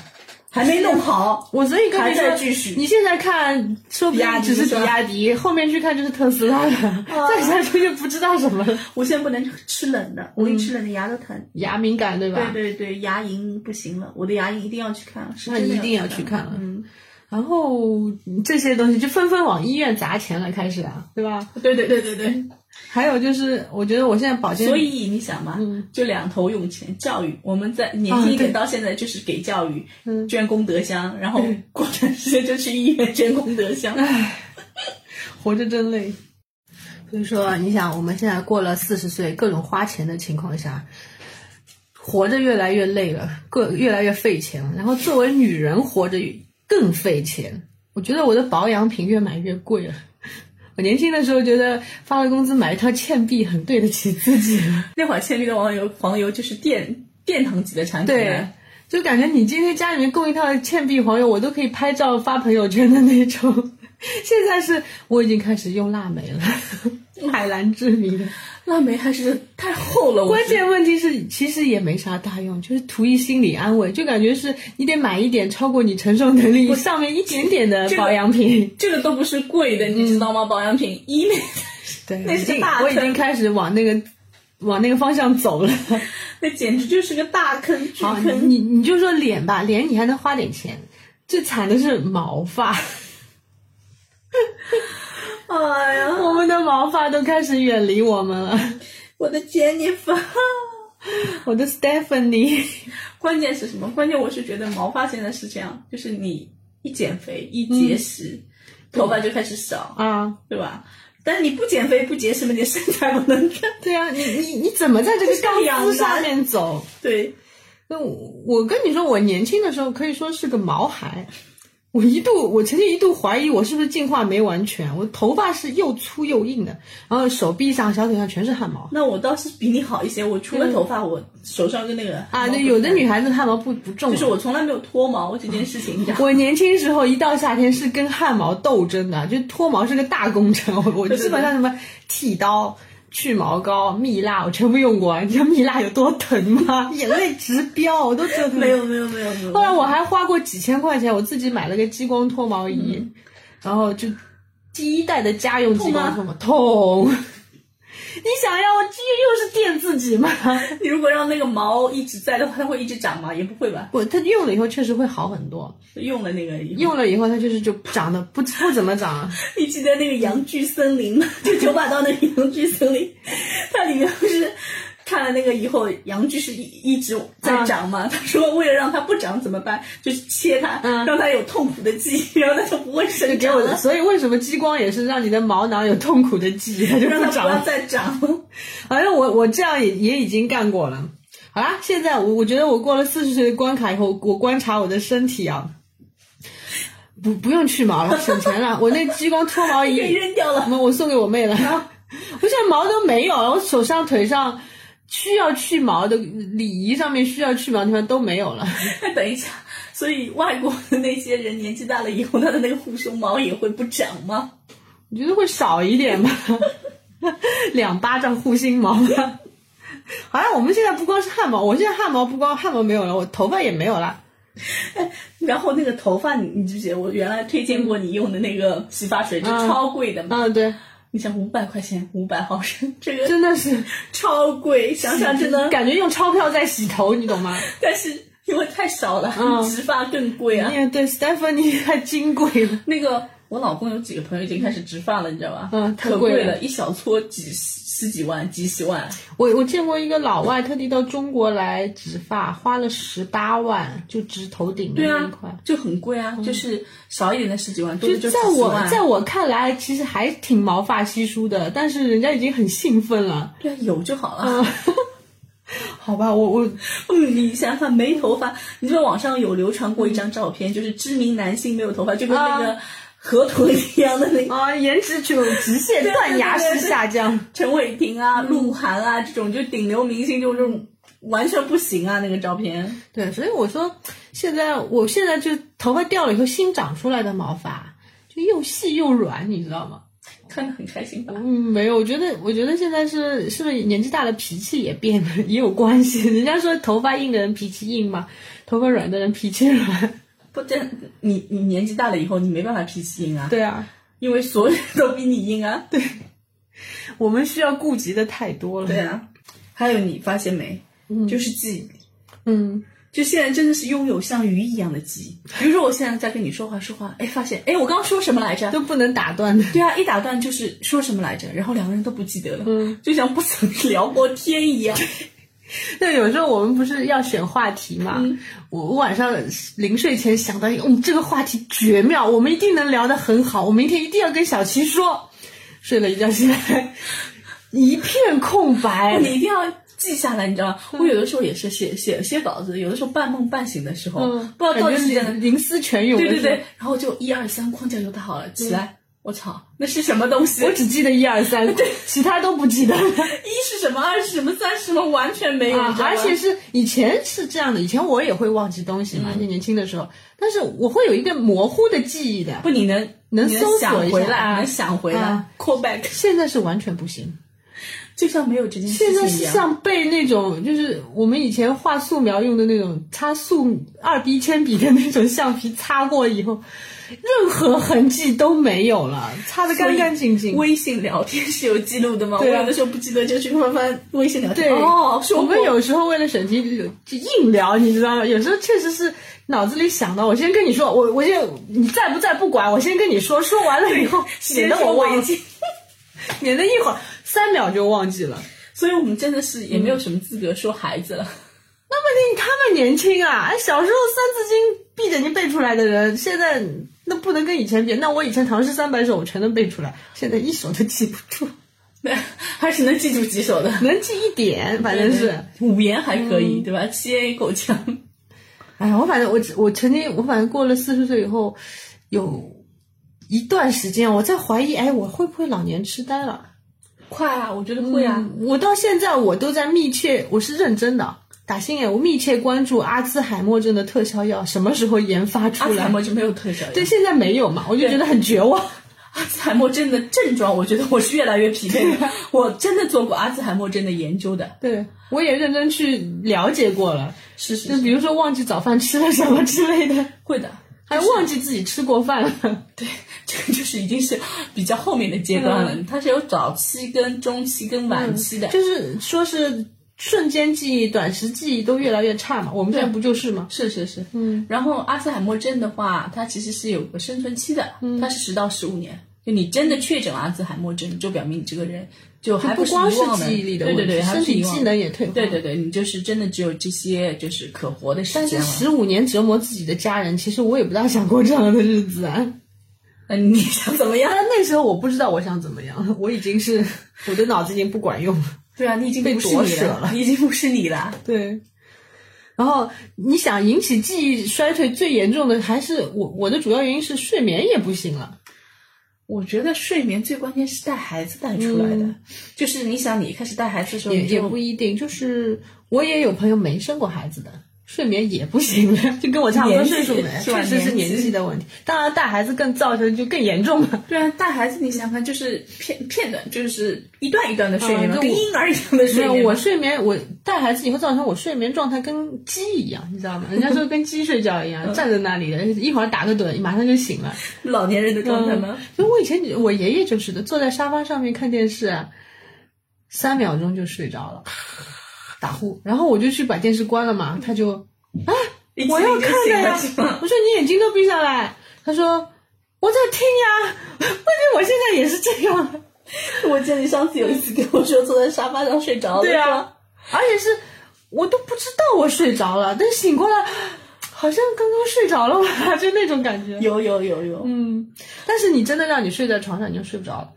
还没弄好。我所以跟还你说，在继续你现在看，说不比亚迪定只是比亚迪，后面去看就是特斯拉了，再下去就不知道什么了。我现在不能吃冷的，我一吃冷的牙都疼。牙敏感对吧？对对对，牙龈不行了，我的牙龈一定要去看，是那一定要要去看了嗯，然后这些东西就纷纷往医院砸钱了，开始啊，对吧？对对对对对。还有就是，我觉得我现在保健，所以你想嘛，就两头用钱，教育我们在年轻一点到现在就是给教育，捐功德箱，然后过段时间就去医院捐功德箱。唉活着真累。所以说，你想，我们现在过了四十岁，各种花钱的情况下，活着越来越累了，各越来越费钱了。然后作为女人活着更费钱。我觉得我的保养品越买越贵了。我年轻的时候觉得发了工资买一套倩碧很对得起自己了，那会儿倩碧的黄油黄油就是殿殿堂级的产品对，，就感觉你今天家里面供一套倩碧黄油，我都可以拍照发朋友圈的那种。现在是我已经开始用腊梅了，海蓝之谜的。腊梅还是太厚了，关键问题是其实也没啥大用，就是图一心理安慰，就感觉是你得买一点超过你承受能力上面一点点的保养品。这个都不是贵的，你知道吗？保养品医美，对，那是大坑我已经开始往那个往那个方向走了。那简直就是个大坑巨。你你就说脸吧，脸你还能花点钱，最惨的是毛发，哎呀，我们的毛发都开始远离我们了。我的 Jennifer，我的 Stephanie，关键是什么？关键我是觉得毛发现在是这样，就是你一减肥一节食，头发就开始少，啊，对吧？但是你不减肥不节食嘛，你的身材不能看。对啊，你你你怎么在这个钢 两难丝上面走？对，那我我跟你说，我年轻的时候可以说是个毛孩。我一度，我曾经一度怀疑我是不是进化没完全。我头发是又粗又硬的，然后手臂上、小腿上全是汗毛那我倒是比你好一些。我除了头发，我手上跟那个啊。毛对，有的女孩子汗毛不不重啊，就是我从来没有脱毛这件事情？我年轻时候一到夏天是跟汗毛斗争的，就脱毛是个大工程。我我基本上什么剃刀、去毛膏、蜜蜡，我全部用过。你知道蜜蜡有多疼吗？眼泪直飙，我都觉得。没有没有没有没有。后来我还花过几千块钱，我自己买了个激光脱毛仪，嗯然后就第一代的家用激光脱毛痛。你想要我又是电自己吗？你如果让那个毛一直在的话，它会一直长吗？也不会吧。不它用了以后确实会好很多，用了那个用了以后它就是就长得不不怎么长。你记得那个羊具森林吗？就九把刀那个羊具森林，它里面不是看了那个以后，阳具是一一直在长嘛？他说为了让它不长怎么办？就是切它，嗯让它有痛苦的记忆，然后它就不会就给我的，生长了，所以为什么激光也是让你的毛囊有痛苦的记忆，它就让它长了。再长。反正我我这样也也已经干过了。好啦，现在我我觉得我过了四十岁的关卡以后，我观察我的身体啊，不不用去毛了，省钱了。我那激光脱毛仪 被扔掉了。我我送给我妹了，我现在毛都没有了，我手上腿上需要去毛的礼仪上面需要去毛的地方都没有了。那 等一下，所以外国的那些人年纪大了以后，他的那个护胸毛也会不长吗？我觉得会少一点吧，两巴掌护心毛吧。好像我们现在不光是汗毛，我现在汗毛不光汗毛没有了，我头发也没有了。然后那个头发，你你记不记得我原来推荐过你用的那个洗发水，就嗯超贵的嘛？嗯，对，你想五百块钱五百毫升，这个真的是 超贵，想想真的。感觉用钞票在洗头，你懂吗？但是因为太少了，嗯植发更贵啊。哎，对，Stephanie 太金贵了。那个我老公有几个朋友已经开始植发了，你知道吧？嗯太贵了可贵了，一小撮几十几万、几十万。我我见过一个老外特地到中国来植发，花了十八万就植头顶的对啊那一块。，就很贵啊，就是少一点的十几万，多就的就在我。在我看来，其实还挺毛发稀疏的，但是人家已经很兴奋了。对啊，有就好了。好吧，我我嗯，你想想看，没头发，你知道网上有流传过一张照片，就是知名男性没有头发，就跟那个河豚一样的那个 啊，颜值就直线断崖式下降。陈伟霆啊、鹿晗啊这种，就顶流明星，就这种完全不行啊，那个照片。对，所以我说，现在我现在就头发掉了以后新长出来的毛发，就又细又软，你知道吗？看得很开心吧？嗯，没有，我觉得，我觉得现在是是不是年纪大了，脾气也变了，也有关系。人家说头发硬的人脾气硬嘛，头发软的人脾气软。不，这你你年纪大了以后，你没办法脾气硬啊，对啊，因为所有人都比你硬啊。对我们需要顾及的太多了。对啊，还有你发现没？就是记忆。嗯，就现在真的是拥有像鱼一样的记忆。比如说，我现在在跟你说话说话，哎，发现哎，我刚刚说什么来着？都不能打断的。对啊，一打断就是说什么来着，然后两个人都不记得了，嗯，就像不曾聊过天一样。对，有时候我们不是要选话题嘛？我我晚上临睡前想到一个，嗯，这个话题绝妙，我们一定能聊得很好，我明天一定要跟小齐说。睡了一觉起来，一片空白。你一定要记下来，你知道吗？我有的时候也是写写写稿子，有的时候半梦半醒的时候，嗯，不知道到底是在哪灵灵思泉涌。对对对，然后就一二三，框架就打好了，起来。我操，那是什么东西？我只记得一二三，对其他都不记得了。一是什么，二是什么，三是什么，完全没有。啊而且是以前是这样的，以前我也会忘记东西嘛，嗯就年轻的时候，但是我会有一个模糊的记忆的。不，你能能搜索一下回来，啊能想回来啊，call back，现在是完全不行，就像没有这件事现在情一样。是像背那种，就是我们以前画素描用的那种擦素二 B 铅笔的那种橡皮，擦过以后，任何痕迹都没有了，擦得干干净净。微信聊天是有记录的吗？对啊我有的时候不记得，就去翻翻微信聊天。对，哦，我们有时候为了审题就就硬聊，你知道吗？有时候确实是脑子里想到，我先跟你说，我我就你在不在不管，我先跟你说，说完了以后，免得我忘记，记。免得一会儿三秒就忘记了。所以我们真的是也没有什么资格说孩子了。那问题他们年轻啊，哎，小时候《三字经》闭着眼睛背出来的人，现在那不能跟以前比。那我以前唐诗三百首我全能背出来，现在一首都记不住，对，还是能记住几首的。能记一点，反正是。五言还可以，对吧？七言也够呛。哎呀，我反正我只我曾经我反正过了四十岁以后，有一段时间我在怀疑，哎，我会不会老年痴呆了？快啊，我觉得会啊。嗯我到现在我都在密切，我是认真的，打心眼，我密切关注阿兹海默症的特效药什么时候研发出来。阿兹海默就没有特效药。对，现在没有嘛，我就觉得很绝望。阿兹海默症的症状，我觉得我是越来越匹配的。我真的做过阿兹海默症的研究的。对，我也认真去了解过了，是是就比如说忘记早饭吃了什么之类的，会的。还忘记自己吃过饭了。对，这个就是已经是比较后面的阶段了。它是有早期、跟中期、跟晚期的。就是说是瞬间记忆、短时记忆都越来越差嘛。我们现在不就是吗？是是是，嗯。然后阿兹海默症的话，它其实是有个生存期的，它是十到十五年。就你真的确诊了阿兹海默症，就表明你这个人就还是不光是记忆力的问题，对对对，身体机能也退化。对对对，你就是真的只有这些就是可活的时但是。十五年折磨自己的家人，其实我也不大想过这样的日子啊。嗯，你想怎么样？但 那时候我不知道我想怎么样，我已经是我的脑子已经不管用了。对啊，你已经被夺舍了你已经不是你了。对，然后你想引起记忆衰退最严重的还是我，我的主要原因是睡眠也不行了。我觉得睡眠最关键是带孩子带出来的，就是你想你一开始带孩子的时候，也也不一定，就是我也有朋友没生过孩子的，睡眠也不行了，就跟我差不多岁数的，是吧确实是年纪的问题。当然，带孩子更造成就更严重了。对啊，带孩子你想想看，就是片片段，就是一段一段的睡眠跟婴儿一样的，睡眠嘛。我睡眠，我带孩子以后造成我睡眠状态跟鸡一样，你知道吗？人家说跟鸡睡觉一样，站在那里的，一会儿打个盹，马上就醒了。老年人的状态吗？就我以前我爷爷就是的，坐在沙发上面看电视啊，三秒钟就睡着了，打呼，然后我就去把电视关了嘛，他就啊我要看的呀？我说你眼睛都闭上来，他说我在听呀，关键我现在也是这样，我记得你上次有一次跟我说坐在沙发上睡着了，对啊，而且是我都不知道我睡着了，但醒过来好像刚刚睡着了吧，就那种感觉。有有有有。嗯，但是你真的让你睡在床上，你就睡不着了。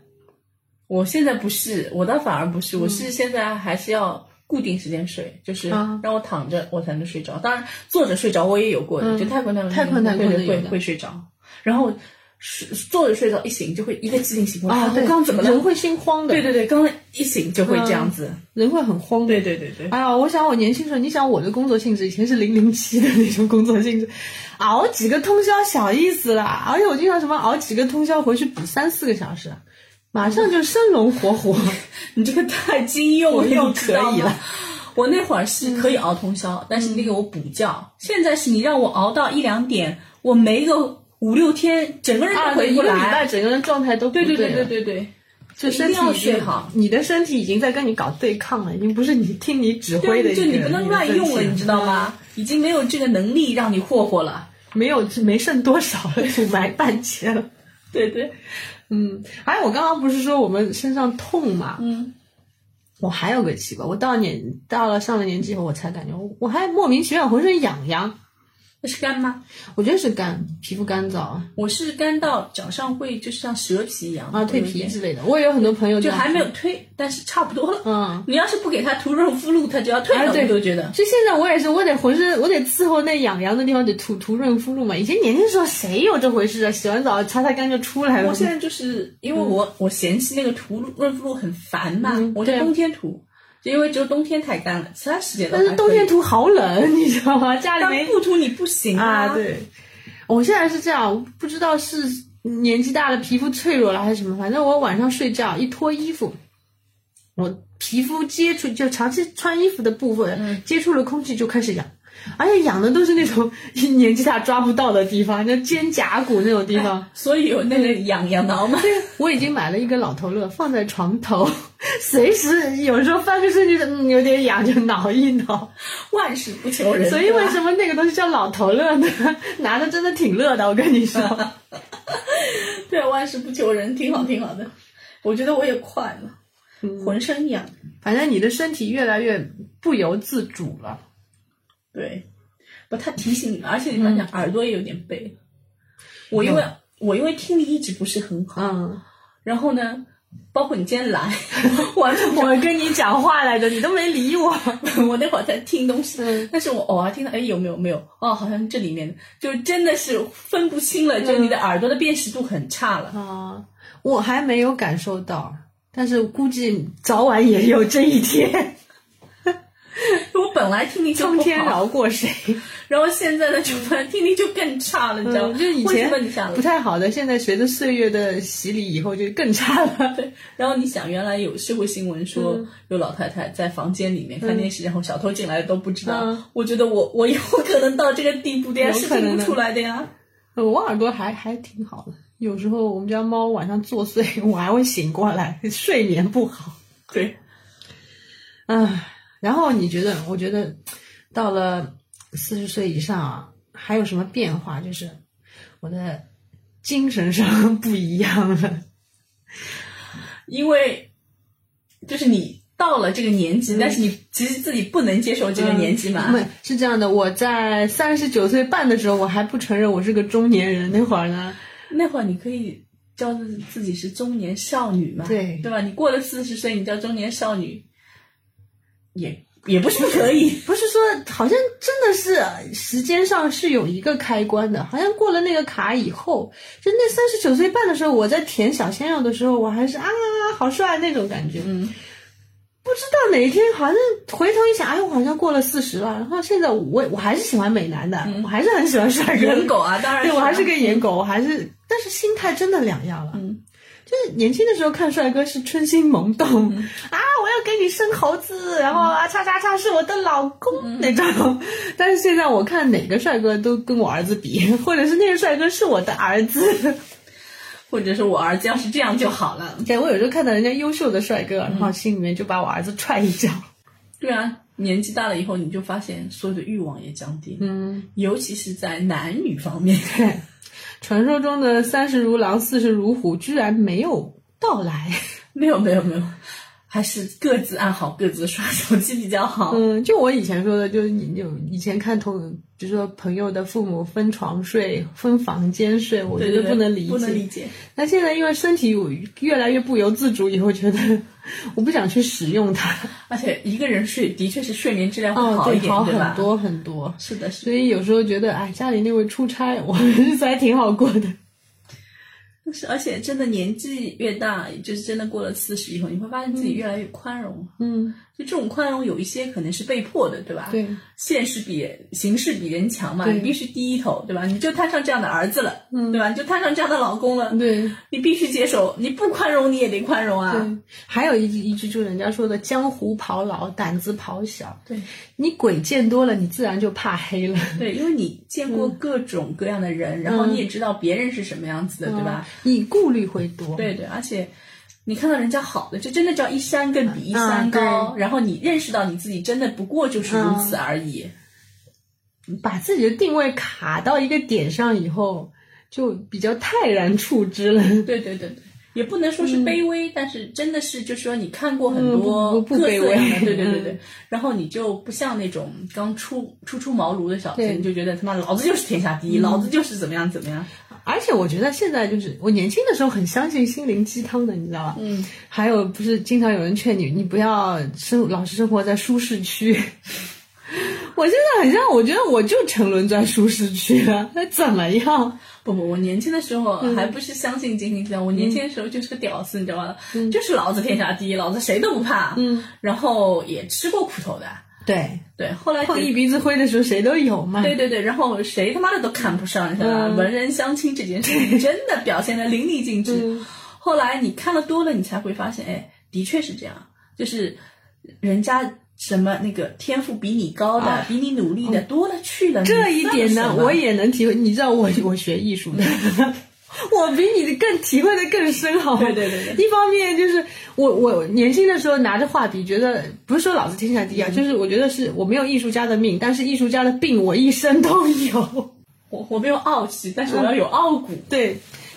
我现在不是，我倒反而不是，我是现在还是要固定时间睡，就是啊让我躺着我才能睡着。当然坐着睡着我也有过的，就太困太困太困太困的会会会睡着，然后睡坐着睡着一醒就会一个激灵醒过来，啊，我对，刚刚怎么了？人会心慌的，对对对，刚刚一醒就会这样子。人会很慌的。对对对对，哎呀，我想我年轻时候，你想我的工作性质以前是零零七的那种工作性质，熬几个通宵小意思啦，而且我经常什么熬几个通宵回去补三四个小时，马上就生龙活虎。你这个太经用了，又可以了。我那会儿是可以熬通宵，但是你得给我补觉。现在是你让我熬到一两点，我没个五六天，整个人啊，都回不来一个礼拜。整个人状态都不对对对了对对对，就身体已经睡好。你的身体已经在跟你搞对抗了，已经不是你听你指挥的就你不能乱用了，你知道？吗？已经没有这个能力让你霍霍了。没有没剩多少了，土埋半截了。对对，嗯，还有我刚刚不是说我们身上痛嘛？嗯，我还有个奇怪，我到年到了上了年纪以后，我才感觉我我还莫名其妙浑身痒痒。那是干吗？我觉得是干，皮肤干燥啊，我是干到脚上会就是像蛇皮一样啊，蜕皮之类的。我也有很多朋友就还没有蜕，但是差不多了。嗯。你要是不给它涂润肤露，它就要蜕了，我都觉得。就现在我也是，我得浑身，我得伺候那痒痒的地方，得涂涂润肤露嘛。以前年轻时候谁有这回事啊？洗完澡擦擦干就出来了。我现在就是因为我、我嫌弃那个涂润肤露很烦嘛，我就冬天涂，就因为只有冬天太干了，其他时间都但是冬天涂好冷，你知道吗？家里但没不涂你不行啊，对。我现在是这样，不知道是年纪大了皮肤脆弱了还是什么，反正我晚上睡觉一脱衣服，我皮肤接触就长期穿衣服的部分、接触了空气就开始痒，而且痒的都是那种 年纪大抓不到的地方，就肩胛骨那种地方。所以有那个痒痒挠嘛。我已经买了一个老头乐放在床头，随时有时候翻个身就是嗯有点痒就挠一挠。万事不求人，所以为什么那个东西叫老头乐呢？拿的真的挺乐的，我跟你说。对啊，万事不求人，挺好挺好的。我觉得我也快了，嗯浑身痒。反正你的身体越来越不由自主了。对，不，他提醒你，而且你发现嗯耳朵也有点背。我因为我因为听力一直不是很好，嗯，然后呢，包括你今天来，我我跟你讲话来着，你都没理我。我那会儿在听东西，嗯但是我偶尔听到，哎，有没有没有？哦，好像这里面就真的是分不清了，就你的耳朵的辨识度很差了。啊，我还没有感受到，但是估计早晚也有这一天。我本来听力就不苍天好，饶过谁？然后现在呢，就突然听力就更差了，你知道吗？嗯，就是以前不太好的，现在随着岁月的洗礼以后就更差了。对，然后你想，原来有社会新闻说嗯有老太太在房间里面看电视，然后小偷进来都不知道。嗯我觉得我我有可能到这个地步的呀，是听不出来的呀。呃我耳朵还还挺好的，有时候我们家猫晚上作祟，我还会醒过来，睡眠不好。对，唉，然后你觉得？我觉得到了四十岁以上啊，还有什么变化？就是我的精神上 不一样了。因为就是你到了这个年纪，但是你其实自己不能接受这个年纪嘛。不是这样的，我在三十九岁半的时候，我还不承认我是个中年人。那会儿呢，那会儿你可以叫自自己是中年少女嘛，对对吧？你过了四十岁，你叫中年少女，也也不是不可以。不是说好像真的是时间上是有一个开关的，好像过了那个卡以后，就那三十九岁半的时候，我在舔小鲜肉的时候，我还是啊好帅那种感觉。嗯，不知道哪一天，好像回头一想，哎，我好像过了四十了。然后现在我我还是喜欢美男的，我还是很喜欢帅哥。颜狗啊，当然对我还是个个颜狗，我还是，但是心态真的两样了。嗯，就是年轻的时候看帅哥是春心萌动、啊，我要给你生猴子，然后啊，叉叉叉是我的老公、那种。但是现在我看哪个帅哥都跟我儿子比，或者是那个帅哥是我的儿子。或者是我儿子要是这样就好了。对，我有时候看到人家优秀的帅哥，然后心里面就把我儿子踹一脚。对啊，年纪大了以后，你就发现所有的欲望也降低，嗯，尤其是在男女方面。对，传说中的三十如狼，四十如虎，居然没有到来。没有没有没有，还是各自安好，各自刷手机比较好。嗯，就我以前说的，就是你有以前看同，比如说朋友的父母分床睡、分房间睡，我觉得不能理解。不能理解。那现在因为身体有越来越不由自主，以后觉得我不想去使用它。而且一个人睡的确是睡眠质量会好一点，好很？多很多。是的，是所以有时候觉得，哎，家里那位出差，我 日子还挺好过的。的，是，而且真的年纪越大，就是真的过了四十以后，你会发现自己越来越宽容。嗯，就这种宽容，有一些可能是被迫的，对吧？对，现实比形势比人强嘛，你必须低一头，对吧？你就摊上这样的儿子了，嗯对吧？你就摊上这样的老公了，对。你必须接受，你不宽容你也得宽容啊。对，还有一句一句就是人家说的“江湖跑老，胆子跑小”。对你鬼见多了，你自然就怕黑了，对，因为你 见过各种各样的人，然后你也知道别人是什么样子的，对吧？你顾虑会多。对对，而且你看到人家好的，这真的叫一山更比一山嗯高，然后你认识到你自己真的不过就是如此而已。把自己的定位卡到一个点上以后，就比较泰然处之了。对对对对，也不能说是卑微，但是真的是就是说你看过很多嗯不卑微色的，对对对嗯。对，然后你就不像那种刚出初出茅庐的小子，你就觉得他妈老子就是天下第一，老子就是怎么样怎么样，而且我觉得现在就是我年轻的时候很相信心灵鸡汤的，你知道吧？嗯，还有不是经常有人劝你，你不要生老是生活在舒适区。我现在很像，我觉得我就沉沦在舒适区了，那怎么样？不不，我年轻的时候嗯还不是相信金星这样，我年轻的时候就是个屌丝，你知道吧？就是老子天下第一，老子谁都不怕，嗯，然后也吃过苦头的，对，对，后来碰一鼻子灰的时候谁都有嘛。对对对，然后谁他妈的都看不上，是吧？嗯文人相亲这件事情真的表现的淋漓尽致。嗯后来你看了多了，你才会发现，哎，的确是这样，就是人家什么那个天赋比你高的、比你努力的多了去了。啊这一点呢，我也也能体会。你知道我我学艺术的，我比你的更体会的更深，好吗？对对对对一方面就是我我年轻的时候拿着画笔，觉得不是说老子天下第一啊，就是我觉得是我没有艺术家的命，但是艺术家的病我一生都有。我我没有傲气，但是我要有傲骨。对，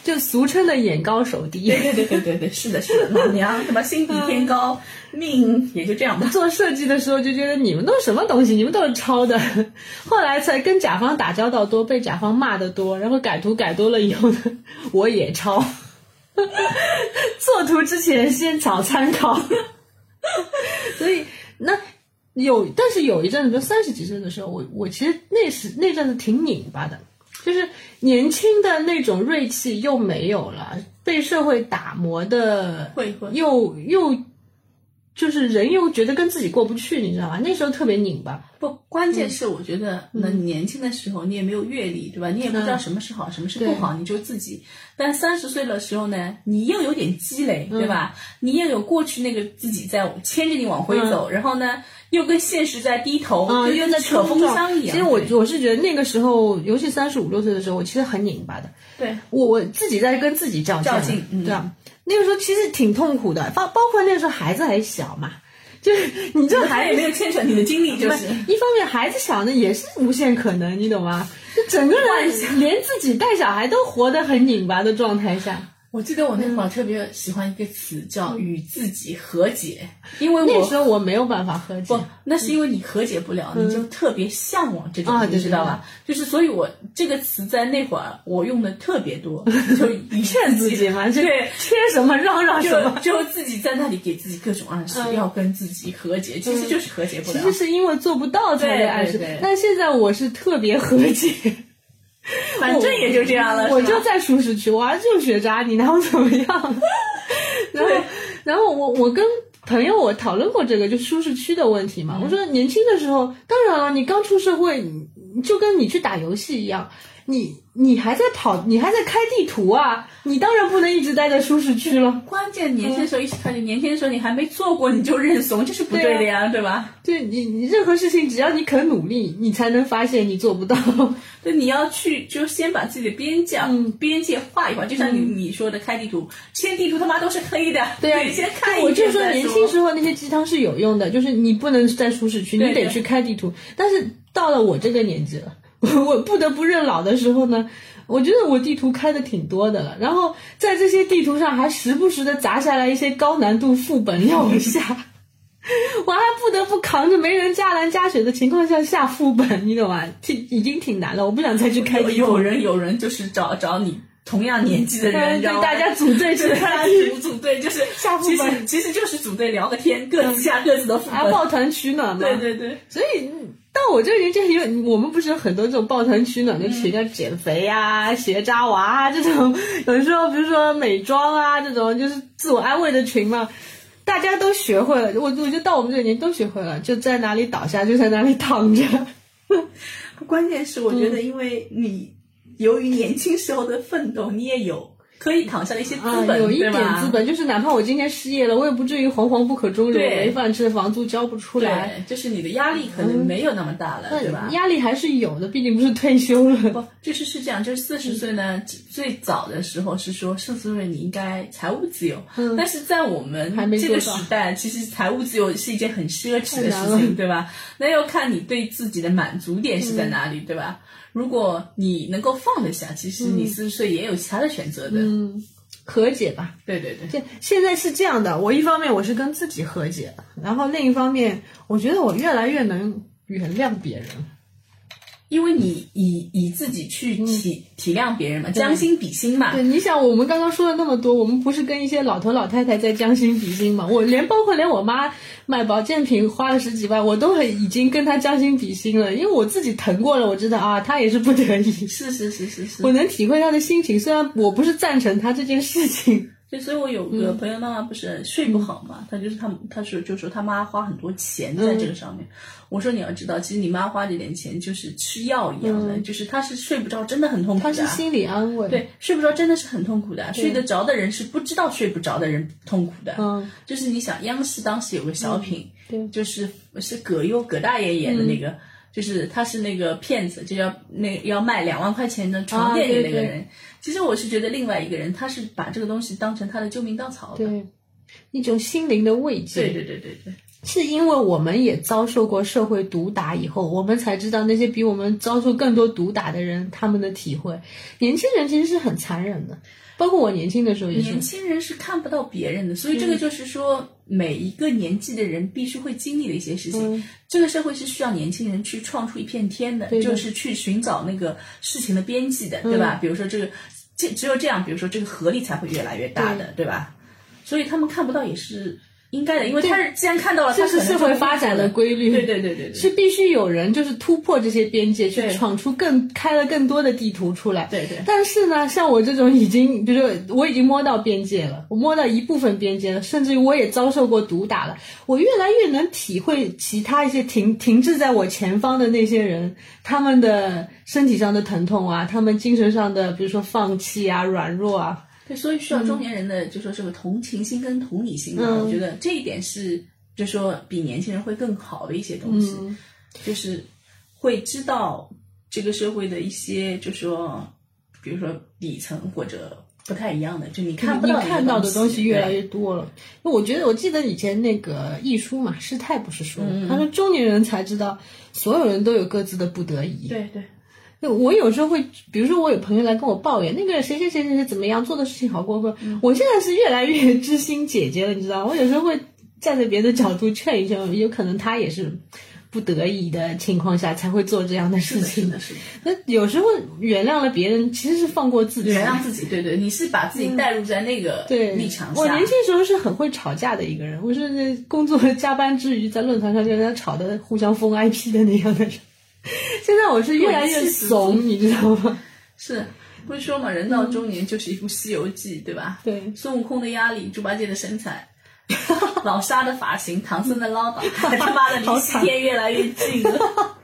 就俗称的眼高手低。对对对对对对，是的，是的，老娘什么心比天高，命也就这样吧。做设计的时候就觉得你们都是什么东西，你们都是抄的。后来才跟甲方打交道多，被甲方骂的多，然后改图改多了以后呢，我也抄。做图之前先找参考，所以那有，但是有一阵子，就三十几岁的时候，我我其实那时那阵子挺拧巴的，就是年轻的那种锐气又没有了，被社会打磨的会会。又又就是人又觉得跟自己过不去，你知道吧？那时候特别拧巴。不，关键是我觉得，那你年轻的时候你也没有阅历，对吧？你也不知道什么是好，什么是不好，你就自己。但三十岁的时候呢，你又有点积累，对吧？你又有过去那个自己在牵着你往回走，然后呢，又跟现实在低头，又在扯风箱一样。其实我我是觉得那个时候，尤其三十五六岁的时候，我其实很拧巴的。对我我自己在跟自己较较劲嗯对吧？那个时候其实挺痛苦的，包包括那个时候孩子还小嘛，就是你这还孩子也没有牵扯你的精力，就是。一方面孩子小呢，也是无限可能，你懂吗？就整个人连自己带小孩都活得很拧巴的状态下，我记得我那会儿特别喜欢一个词叫与自己和解，因为我那时候我没有办法和解不，那是因为你和解不了，你就特别向往这种，你知道吧？就是所以，我这个词在那会儿我用的特别多，就以劝自己嘛，就对。缺什么让让什么。就就自己在那里给自己各种暗示，要跟自己和解，其实就是和解不了其实。是因为做不到才被暗示对对对，但现在我是特别和解。反正也就这样了，我就在舒适区，我儿子就是学渣，你拿我怎么样？然后，然后我我跟朋友我讨论过这个就舒适区的问题嘛。我说年轻的时候，当然了，你刚出社会，就跟你去打游戏一样，你你还在跑，你还在开地图啊，你当然不能一直待在舒适区了。关键年轻的时候一起看见，年轻的时候你还没做过你就认怂，这是不对的呀，对吧？对你，你任何事情只要你肯努力，你才能发现你做不到。对，你要去就先把自己的边界、嗯边界画一画，就像你、你说的开地图，签地图他妈都是黑的，对啊，你先看一我就说年轻时候那些鸡汤是有用的，就是你不能在舒适区，你得去开地图。但是到了我这个年纪了，我不得不认老的时候呢，我觉得我地图开的挺多的了，然后在这些地图上还时不时的砸下来一些高难度副本让我下。我还不得不扛着没人加蓝加血的情况下下副本，你懂吗？挺已经挺难了，我不想再去开地图。有有人有人就是找找你同样年纪的人，对然后大家组队去对大家开地组组队，就是下副本实其实就是组队聊个天，各自下各自的副啊，本。抱团取暖嘛。对对对，所以到我这个年纪，有我们不是有很多这种抱团取暖的群，叫减肥啊、学渣娃啊这种，有时候比如说美妆啊这种，就是自我安慰的群嘛。大家都学会了，我我觉得到我们这个年纪都学会了，就在哪里倒下就在哪里躺着。关键是我嗯觉得，因为你由于年轻时候的奋斗，你也有可以躺下的一些资啊，本，有一点资本，就是哪怕我今天失业了，我也不至于惶惶不可终日，对没饭吃，房租交不出来，对，就是你的压力可能没有那么大了，对吧？压力还是有的，毕竟不是退休了。不，就是是这样，就是四十岁呢，最早的时候是说四十岁你应该财务自由，但是在我们这个时代，其实财务自由是一件很奢侈的事情，对吧？那要看你对自己的满足点是在哪里，对吧？如果你能够放得下，其实你四十岁也有其他的选择的。嗯，和解吧。对对对，现现在是这样的，我一方面我是跟自己和解，然后另一方面，我觉得我越来越能原谅别人。因为你以以自己去体、体谅别人嘛，将心比心嘛。对，你想我们刚刚说了那么多，我们不是跟一些老头老太太在将心比心嘛？我连包括连我妈买保健品花了十几万，我都很已经跟她将心比心了，因为我自己疼过了，我知道啊，她也是不得已。是是是是是，我能体会她的心情，虽然我不是赞成她这件事情。就所以，我有个朋友妈妈不是睡不好嘛，她就是她，她说就说她妈花很多钱在这个上面。我说你要知道，其实你妈花这点钱就是吃药一样的，就是她是睡不着，真的很痛苦的。她是心理安慰。对，睡不着真的是很痛苦的。睡得着的人是不知道睡不着的人痛苦的。嗯，就是你想，央视当时有个小品，对，就是是葛优葛大爷演的那个，就是他是那个骗子，就要那要卖两万块钱的床垫给那个人。其实我是觉得另外一个人，他是把这个东西当成他的救命稻草的，对，一种心灵的慰藉。对对对对对，是因为我们也遭受过社会毒打以后，我们才知道那些比我们遭受更多毒打的人他们的体会。年轻人其实是很残忍的。包括我年轻的时候也是。年轻人是看不到别人的，所以这个就是说，每一个年纪的人必须会经历的一些事情。这个社会是需要年轻人去创出一片天的，就是去寻找那个事情的边际的，对吧？比如说这个，这只有这样，比如说这个合力才会越来越大的，对吧？所以他们看不到也是。应该的，因为他是既然看到了，这是社会发展的规律。对对对对对，是必须有人就是突破这些边界，去闯出更开了更多的地图出来。对对。但是呢，像我这种已经，比如说我已经摸到边界了，我摸到一部分边界了，甚至于我也遭受过毒打了，我越来越能体会其他一些停停滞在我前方的那些人，他们的身体上的疼痛啊，他们精神上的，比如说放弃啊、软弱啊。对，所以需要中年人的，就说这个同情心跟同理心嘛。我觉得这一点是，就说比年轻人会更好的一些东西，就是会知道这个社会的一些，就说，比如说底层或者不太一样的，就你看不到看到的东西越来越多了。那我觉得，我记得以前那个易书嘛，师太不是说，他说中年人才知道，所有人都有各自的不得已。对对。我有时候会，比如说我有朋友来跟我抱怨，那个谁谁谁谁谁怎么样，做的事情好过分。我现在是越来越 知心姐姐了，你知道吗？我有时候会站在别的角度劝一劝，有可能他也是不得已的情况下才会做这样的事情的。是的，那有时候原谅了别人，其实是放过自己。原谅自己，对对，你是把自己带入在那个立场下。我年轻时候是很会吵架的一个人，我是工作 加班之余在论坛上跟人家吵的互相封 IP 的那样的人。现在我是越来越怂，你知道吗？是，不是说嘛，人到中年就是一部《西游记》，对吧？对。孙悟空的压力，猪八戒的身材，老沙的发型，唐僧的唠叨，他妈的离西天越来越近了，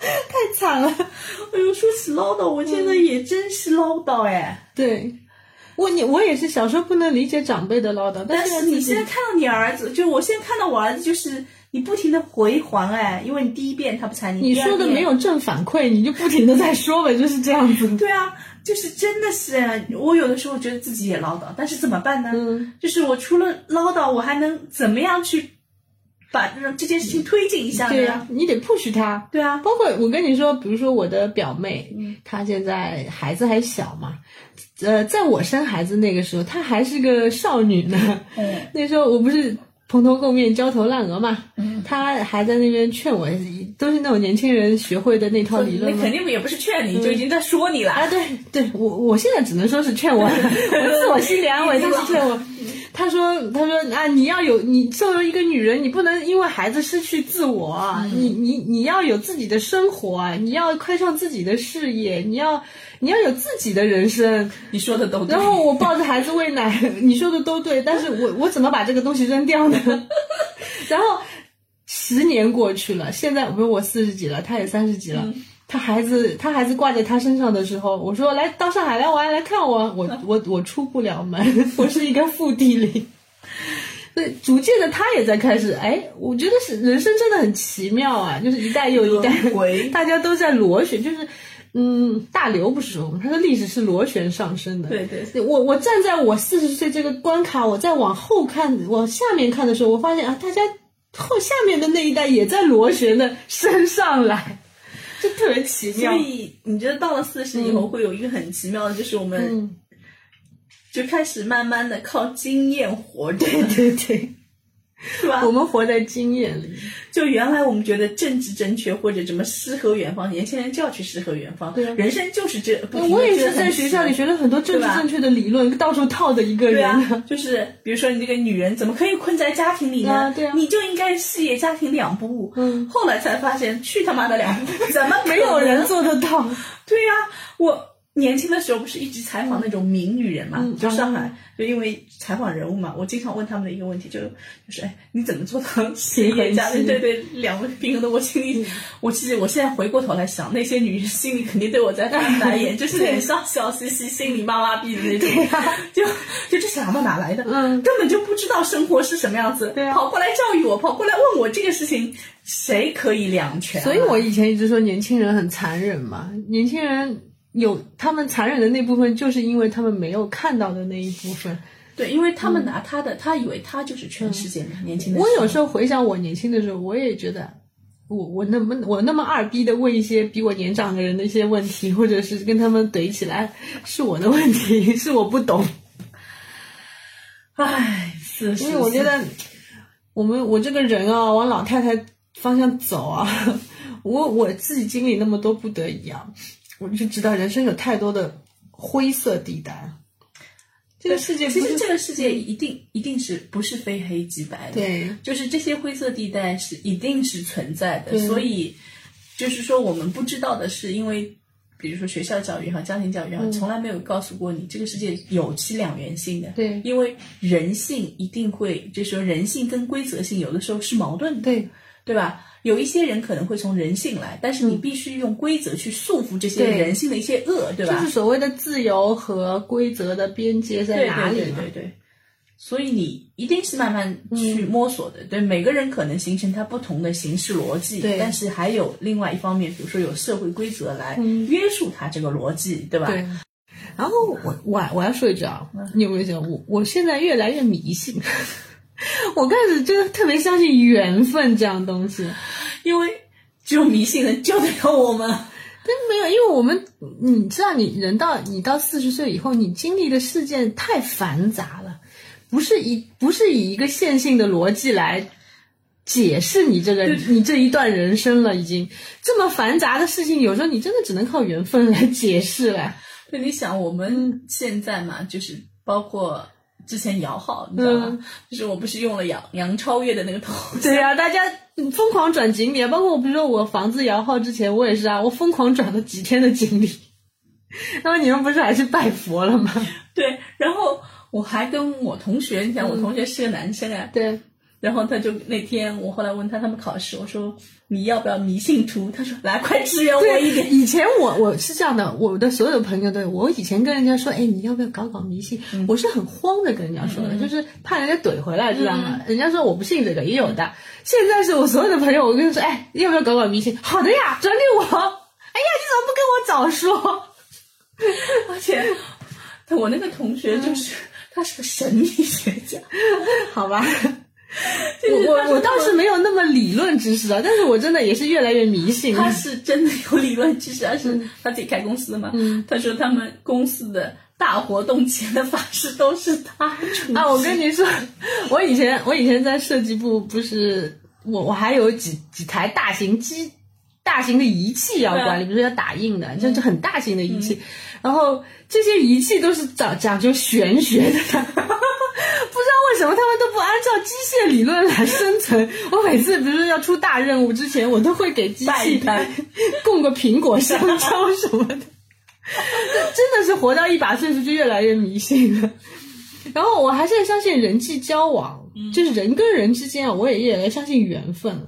太惨了。哎呦，说起唠叨，我现在也真是唠叨哎。对，我你我也是小时候不能理解长辈的唠叨，但是你现在看到你儿子，就我现在看到我儿子就是。你不停的回环哎，因为你第一遍他不睬你，你说的没有正反馈，你就不停的在说呗，就是这样子。对啊，就是真的是，我有的时候觉得自己也唠叨，但是怎么办呢？嗯，就是我除了唠叨，我还能怎么样去把这这件事情推进一下呢？对啊，你得 push 他。对啊，包括我跟你说，比如说我的表妹，她现在孩子还小嘛，呃，在我生孩子那个时候，她还是个少女呢。嗯，那时候我不是。蓬头垢面、焦头烂额嘛，他还在那边劝我，都是那种年轻人学会的那套理论。那肯定也不是劝你，就已经在说你了。啊，对对，我我现在只能说是劝我，我自我心理安慰，他是劝我。他说：“他说啊，你要有你作为一个女人，你不能因为孩子失去自我，你你你要有自己的生活，你要开创自己的事业，你要你要有自己的人生。你说的都对。然后我抱着孩子喂奶，你说的都对，但是我我怎么把这个东西扔掉呢？然后十年过去了，现在不是我四十几了，他也三十几了。”他孩子，他孩子挂在他身上的时候，我说来到上海来玩来看我，我我我出不了门，我是一个负地灵。对，逐渐的他也在开始，哎，我觉得是人生真的很奇妙啊，就是一代又一代，大家都在螺旋，就是嗯，大刘不是说吗？他的历史是螺旋上升的。对对，我我站在我四十岁这个关卡，我再往后看，往下面看的时候，我发现啊，大家后下面的那一代也在螺旋的升上来。就特别奇妙，所以你觉得到了四十以后会有一个很奇妙的，就是我们就开始慢慢的靠经验活着，对对对，是吧？我们活在经验里。就原来我们觉得政治正确或者怎么诗和远方，年轻人就要去诗和远方。对啊人生就是这。不我也是在学校里学了很多政治正确的理论，到处套的一个人。对啊，就是比如说你这个女人怎么可以困在家庭里呢？啊对啊你就应该事业家庭两不误。嗯后来才发现，去他妈的两不误，怎么没有人做得到。对呀、我年轻的时候不是一直采访那种名女人嘛，嗯就上海，就因为采访人物嘛，我经常问他们的一个问题，就就是哎，你怎么做到事业家庭？平衡性对对，两位平衡的。我心里，我其实我现在回过头来想，那些女人心里肯定对我在翻白眼，就是脸上笑嘻嘻，心里妈妈逼的那种，就就这想法哪来的？嗯。根本就不知道生活是什么样子，对啊。跑过来教育我，跑过来问我这个事情，谁可以两全啊、所以我以前一直说年轻人很残忍嘛，年轻人有他们残忍的那部分，就是因为他们没有看到的那一部分。对，因为他们拿他的，他以为他就是全世界嘛，年轻的我有时候回想我年轻的时候，我也觉得。我我那么我那么二逼的问一些比我年长的人的一些问题，或者是跟他们怼起来，是我的问题，是我不懂。唉，是是，因为我觉得我们我这个人啊，往老太太方向走啊，我我自己经历那么多不得已啊，我就知道人生有太多的灰色地带。这个世界其实这个世界一定一定是不是非黑即白的，，对。就是这些灰色地带是一定是存在的，所以就是说我们不知道的是，因为比如说学校教育和、家庭教育哈，从来没有告诉过你这个世界有其两元性的，对。因为人性一定会，就是说人性跟规则性有的时候是矛盾的，对对吧？有一些人可能会从人性来，但是你必须用规则去束缚这些人性的一些恶，对吧？就是所谓的自由和规则的边界在哪里嘛？对对对对，所以你一定是慢慢去摸索的。对，每个人可能形成他不同的形式逻辑，对但是还有另外一方面，比如说有社会规则来约束他这个逻辑，对吧？对。然后我我我要说一句啊，你有没有觉得我我现在越来越迷信？我开始真的特别相信缘分这样东西。因为只有迷信能救得了我们。但没有，因为我们你知道，你人到你到四十岁以后，你经历的事件太繁杂了，不是以不是以一个线性的逻辑来解释你这个你这一段人生了，已经这么繁杂的事情，有时候你真的只能靠缘分来解释了。对，你想我们现在嘛，就是包括之前摇号，你知道吗？就是我不是用了杨杨超越的那个头像，对呀、大家疯狂转锦鲤，包括我，比如说我房子摇号之前，我也是啊，我疯狂转了几天的锦鲤。那么你们不是还去拜佛了吗？对，然后我还跟我同学，你想我同学是个男生啊，对，然后他就那天我后来问他他们考试，我说你要不要迷信图？他说来快支援我一点。以前我我是这样的，我的所有的朋友都，我以前跟人家说，哎，你要不要搞搞迷信？我是很慌的跟人家说的，就是怕人家怼回来，知道吗？人家说我不信这个，也有的。现在是我所有的朋友，我跟他说，哎，要不要搞搞迷信？好的呀，转给我。哎呀，你怎么不跟我早说？而且我那个同学就是、他是个神秘学家，好吧。就是他是我我倒是没有那么理论知识啊，但是我真的也是越来越迷信。他是真的有理论知识，而是他自己开公司的嘛。他说他们公司的大活动前的法事都是他主啊，我跟你说，我以前我以前在设计部，不是我我还有几几台大型机。大型的仪器要管理，比如说要打印的，就是很大型的仪器，然后这些仪器都是讲讲究玄学的，不知道为什么他们都不按照机械理论来生存。我每次比如说要出大任务之前，我都会给机器 供个苹果、香蕉什么的。真的是活到一把岁数就越来越迷信了。然后我还是相信人际交往，就是人跟人之间啊，我也越来越相信缘分了。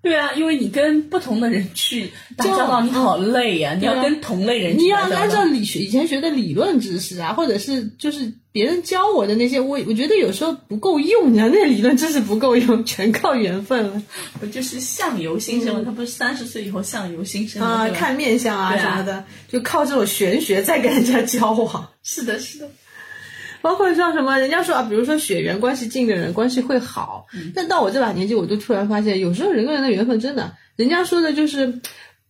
对啊，因为你跟不同的人去打交道，你好累呀、啊！你要跟同类人，你要按照理学以前学的理论知识啊，或者是就是别人教我的那些，我我觉得有时候不够用，你知道那理论知识不够用，全靠缘分了。不就是相由心生吗？他不是三十岁以后相由心生啊，看面相啊什么的，就靠这种玄学在跟人家交往。是的，是的。包括像什么，人家说啊，比如说血缘关系近的人关系会好，嗯、但到我这把年纪，我就突然发现，有时候人跟人的缘分真的，人家说的就是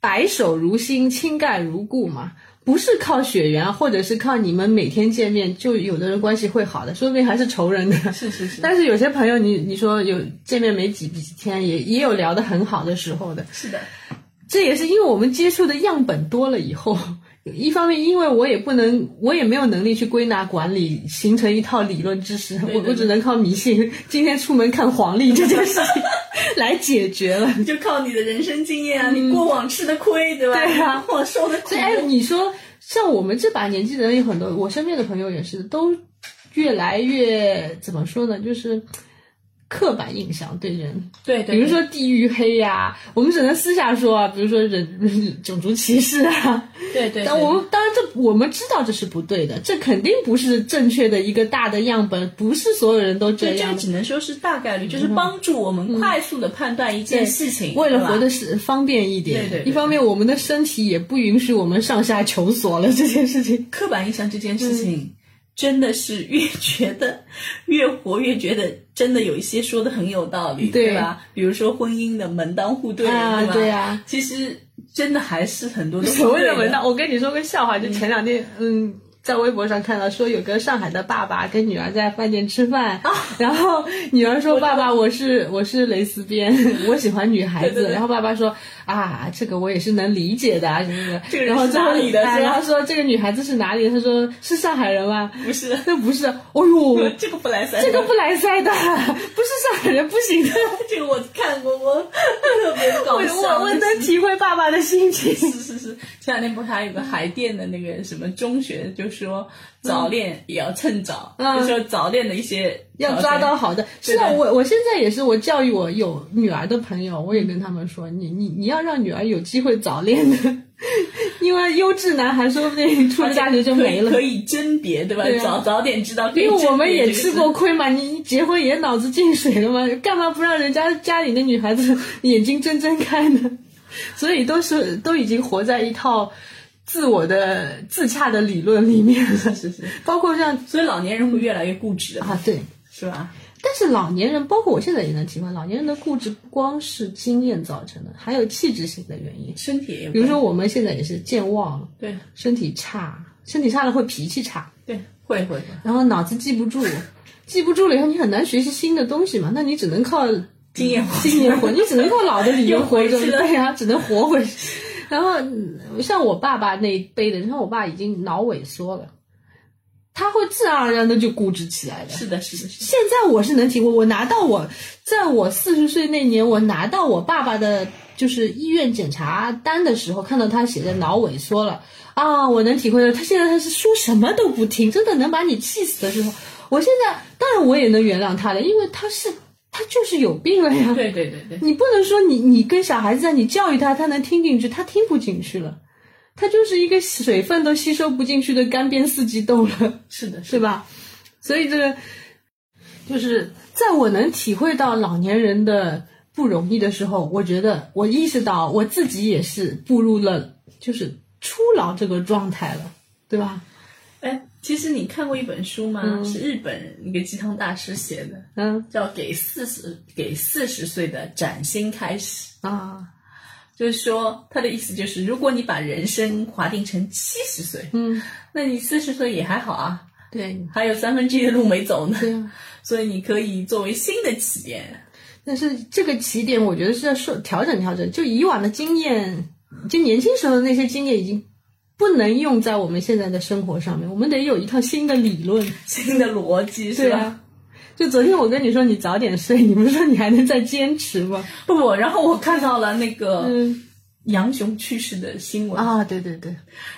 白首如新，亲盖如故嘛，不是靠血缘，或者是靠你们每天见面，就有的人关系会好的，说不定还是仇人的。是是是，但是有些朋友，你你说有见面没几几天，也也有聊得很好的时候的。是的，这也是因为我们接触的样本多了以后，一方面因为我也不能，我也没有能力去归纳管理，形成一套理论知识，对对我我只能靠迷信。今天出门看黄历这件事情来解决了。就靠你的人生经验啊，你过往吃的亏，对吧？对啊过往受的苦所以，。哎，你说像我们这把年纪的人有很多，我身边的朋友也是，都越来越怎么说呢？就是刻板印象对人，对对，比如说地域黑呀、我们只能私下说啊，比如说人 种族歧视啊。对对，但我们当然这我们知道这是不对的，这肯定不是正确的一个大的样本，不是所有人都这样个。只能说是大概率，就是帮助我们快速的判断一件事情，为了活的是方便一点，对对对一方面我们的身体也不允许我们上下求索了这件事情。刻板印象这件事情，真的是越觉得越活越觉得真的有一些说的很有道理，对对吧？比如说婚姻的门当户对，啊对吧？对啊其实真的还是很多 所谓的门当，我跟你说个笑话，就前两天，嗯。在微博上看到说有个上海的爸爸跟女儿在饭店吃饭，然后女儿说：“爸爸，我是我是蕾丝边，我喜欢女孩子。然后爸爸说：“啊，这个我也是能理解的啊，什么什么。”这个然后最后哪里的然后说这个女孩子是哪里的？他说是上海人吗？不是，那不是。哦呦，这个不来塞，这个不来塞的，不是上海人不行的。这个我看过，我特别搞我笑。我我能体会爸爸的心情。是是是，前两天不是还有个海淀的那个什么中学，就说早恋也要趁早，嗯就说早恋的一些要抓到好的。是啊，我我现在也是，我教育我有女儿的朋友，我也跟他们说，你你你要让女儿有机会早恋的，因为优质男孩说不定出了大学就没了可。以甄别，对吧？对啊早早点知道，因为我们也吃过亏嘛，你你结婚也脑子进水了嘛，干嘛不让人家家里的女孩子眼睛睁睁开呢？所以都是都已经活在一套自我的自洽的理论里面了，是是，包括像所以老年人会越来越固执，啊对，是吧？但是老年人，包括我现在也能体会，老年人的固执不光是经验造成的，还有气质性的原因。身体也有，比如说我们现在也是健忘，对。身体差，身体差了会脾气差，对，会会会，然后脑子记不住，记不住了以后你很难学习新的东西嘛，那你只能靠经验活。经验活，你只能靠老的理由活着，对呀、只能活回去。然后嗯像我爸爸那一辈的，你看我爸已经脑萎缩了，他会自然而然的就固执起来的。是的，是的，是的，现在我是能体会，我拿到我在我四十岁那年，我拿到我爸爸的就是医院检查单的时候，看到他写的脑萎缩了啊，我能体会到他现在他是说什么都不听，真的能把你气死的时候，我现在当然我也能原谅他了，因为他是他就是有病了呀。对对对对，你不能说你你跟小孩子在你教育他，他能听进去，他听不进去了，他就是一个水分都吸收不进去的干煸四季豆了。是的，是吧？所以这个就是在我能体会到老年人的不容易的时候，我觉得我意识到我自己也是步入了就是初老这个状态了，对吧？哎，其实你看过一本书吗？是日本一个鸡汤大师写的，嗯叫《给四十给四十岁的崭新开始》。啊，就是说，他的意思就是，如果你把人生划定成七十岁，嗯，那你四十岁也还好啊，对还有三分之一的路没走呢。对啊。所以你可以作为新的起点，但是这个起点，我觉得是要说调整调整。就以往的经验，就年轻时候的那些经验，已经不能用在我们现在的生活上面。我们得有一套新的理论。新的逻辑是吧？啊，就昨天我跟你说你早点睡，你不是说你还能再坚持吗？不不，然后我看到了那个嗯杨雄去世的新闻。啊，对对对，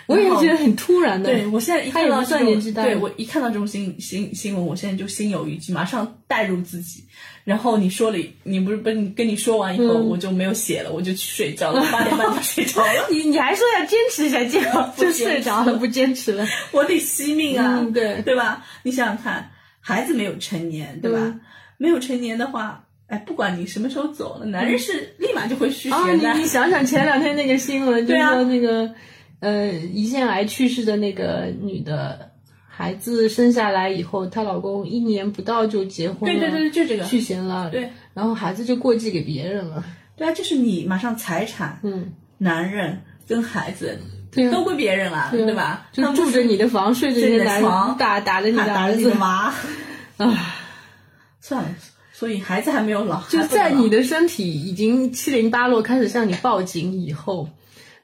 我也觉得很突然的。对，我现在一看到这种对我一看到这种新新新闻，我现在就心有余悸，马上代入自己。然后你说了，你不是跟你跟你说完以后，嗯我就没有写了，我就去睡觉了，八点半就睡着了。你 你还说要坚持一下，结果 就睡着了，不坚持了。我得惜命啊，嗯对对吧？你想想看，孩子没有成年，对吧？嗯没有成年的话，哎，不管你什么时候走了，男人是立马就会续啊，你弦的。你想想前两天那个新闻，就说那个呃胰腺癌去世的那个女的，孩子生下来以后，她老公一年不到就结婚了，对对对，就这个。续弦了，对，然后孩子就过继给别人了，对啊，就是你马上财产、嗯，男人跟孩子对啊都归别人了，对啊对吧？就住着你的房，睡着你的床，打打着你的儿子妈，啊。算了，所以孩子还没有老，就在你的身体已经七零八落，开始向你报警以后，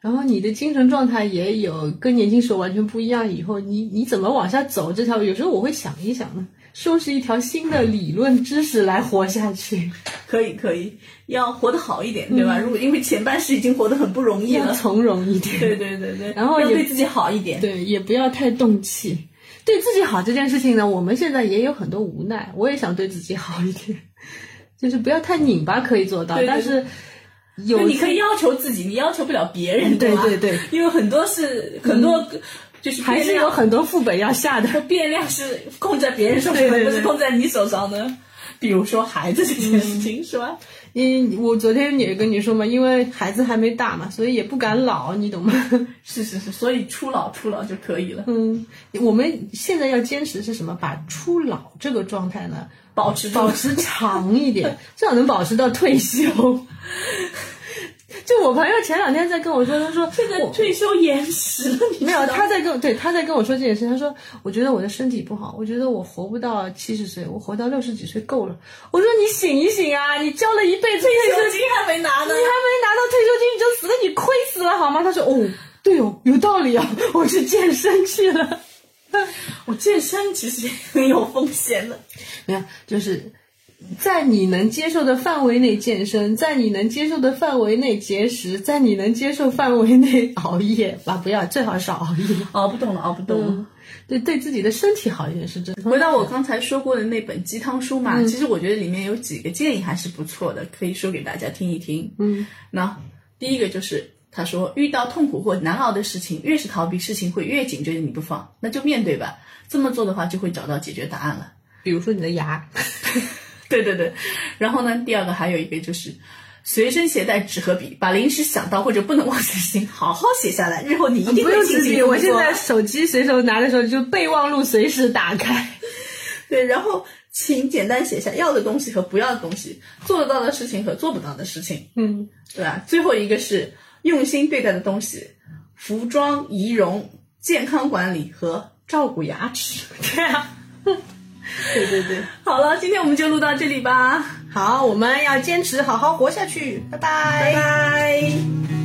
然后你的精神状态也有跟年轻时候完全不一样以后，你你怎么往下走这条路？有时候我会想一想呢，收拾一条新的理论知识来活下去，可以可以，要活得好一点，对吧？如果因为前半世已经活得很不容易了，要从容一点。对对对对，然后也要对自己好一点。对，也不要太动气。对自己好这件事情呢，我们现在也有很多无奈。我也想对自己好一点，就是不要太拧巴，可以做到。对对但是有你可以要求自己，你要求不了别人，吧对对对，因为很多是很多就是还是有很多副本要下的。变量是控在别人手上，对对对不是控在你手上的。比如说孩子这件事情，是吧？因我昨天也跟你说嘛，因为孩子还没大嘛，所以也不敢老，你懂吗？是是是，所以初老初老就可以了，嗯，我们现在要坚持是什么？把初老这个状态呢，保持保持长一点，最好能保持到退休。就我朋友前两天在跟我说，他说现在我退休延迟了，没有，他在跟我对他在跟我说这件事。他说：“我觉得我的身体不好，我觉得我活不到七十岁，我活到六十几岁够了。”我说：“你醒一醒啊！你交了一辈子退休金，退休金还没拿呢你还。没拿到退休金你就死了，你亏死了好吗？”他说：“哦，对哦，有道理啊，我去健身去了。我健身其实也很有风险的，”没有，就是在你能接受的范围内健身，在你能接受的范围内节食，在你能接受范围内熬夜吧，不要，最好少熬夜。熬 不动了，熬不动了。嗯，对，对自己的身体好一点是真的。回到我刚才说过的那本鸡汤书嘛，其实我觉得里面有几个建议还是不错的，可以说给大家听一听。嗯，那第一个就是他说，遇到痛苦或难熬的事情，越是逃避，事情会越紧追着你不放，那就面对吧。这么做的话，就会找到解决答案了。比如说你的牙，对对对，然后呢，第二个还有一个就是。随身携带纸和笔，把临时想到或者不能忘记的事情好好写下来，日后你一定不用纸笔，会清醒地做我现在手机随手拿的时候就备忘录随时打开。对，然后请简单写下要的东西和不要的东西，做得到的事情和做不到的事情，嗯，对吧？最后一个是用心对待的东西，服装、仪容、健康管理和照顾牙齿。对啊，对对对。好了，今天我们就录到这里吧，好，我们要坚持好好活下去，拜拜拜拜。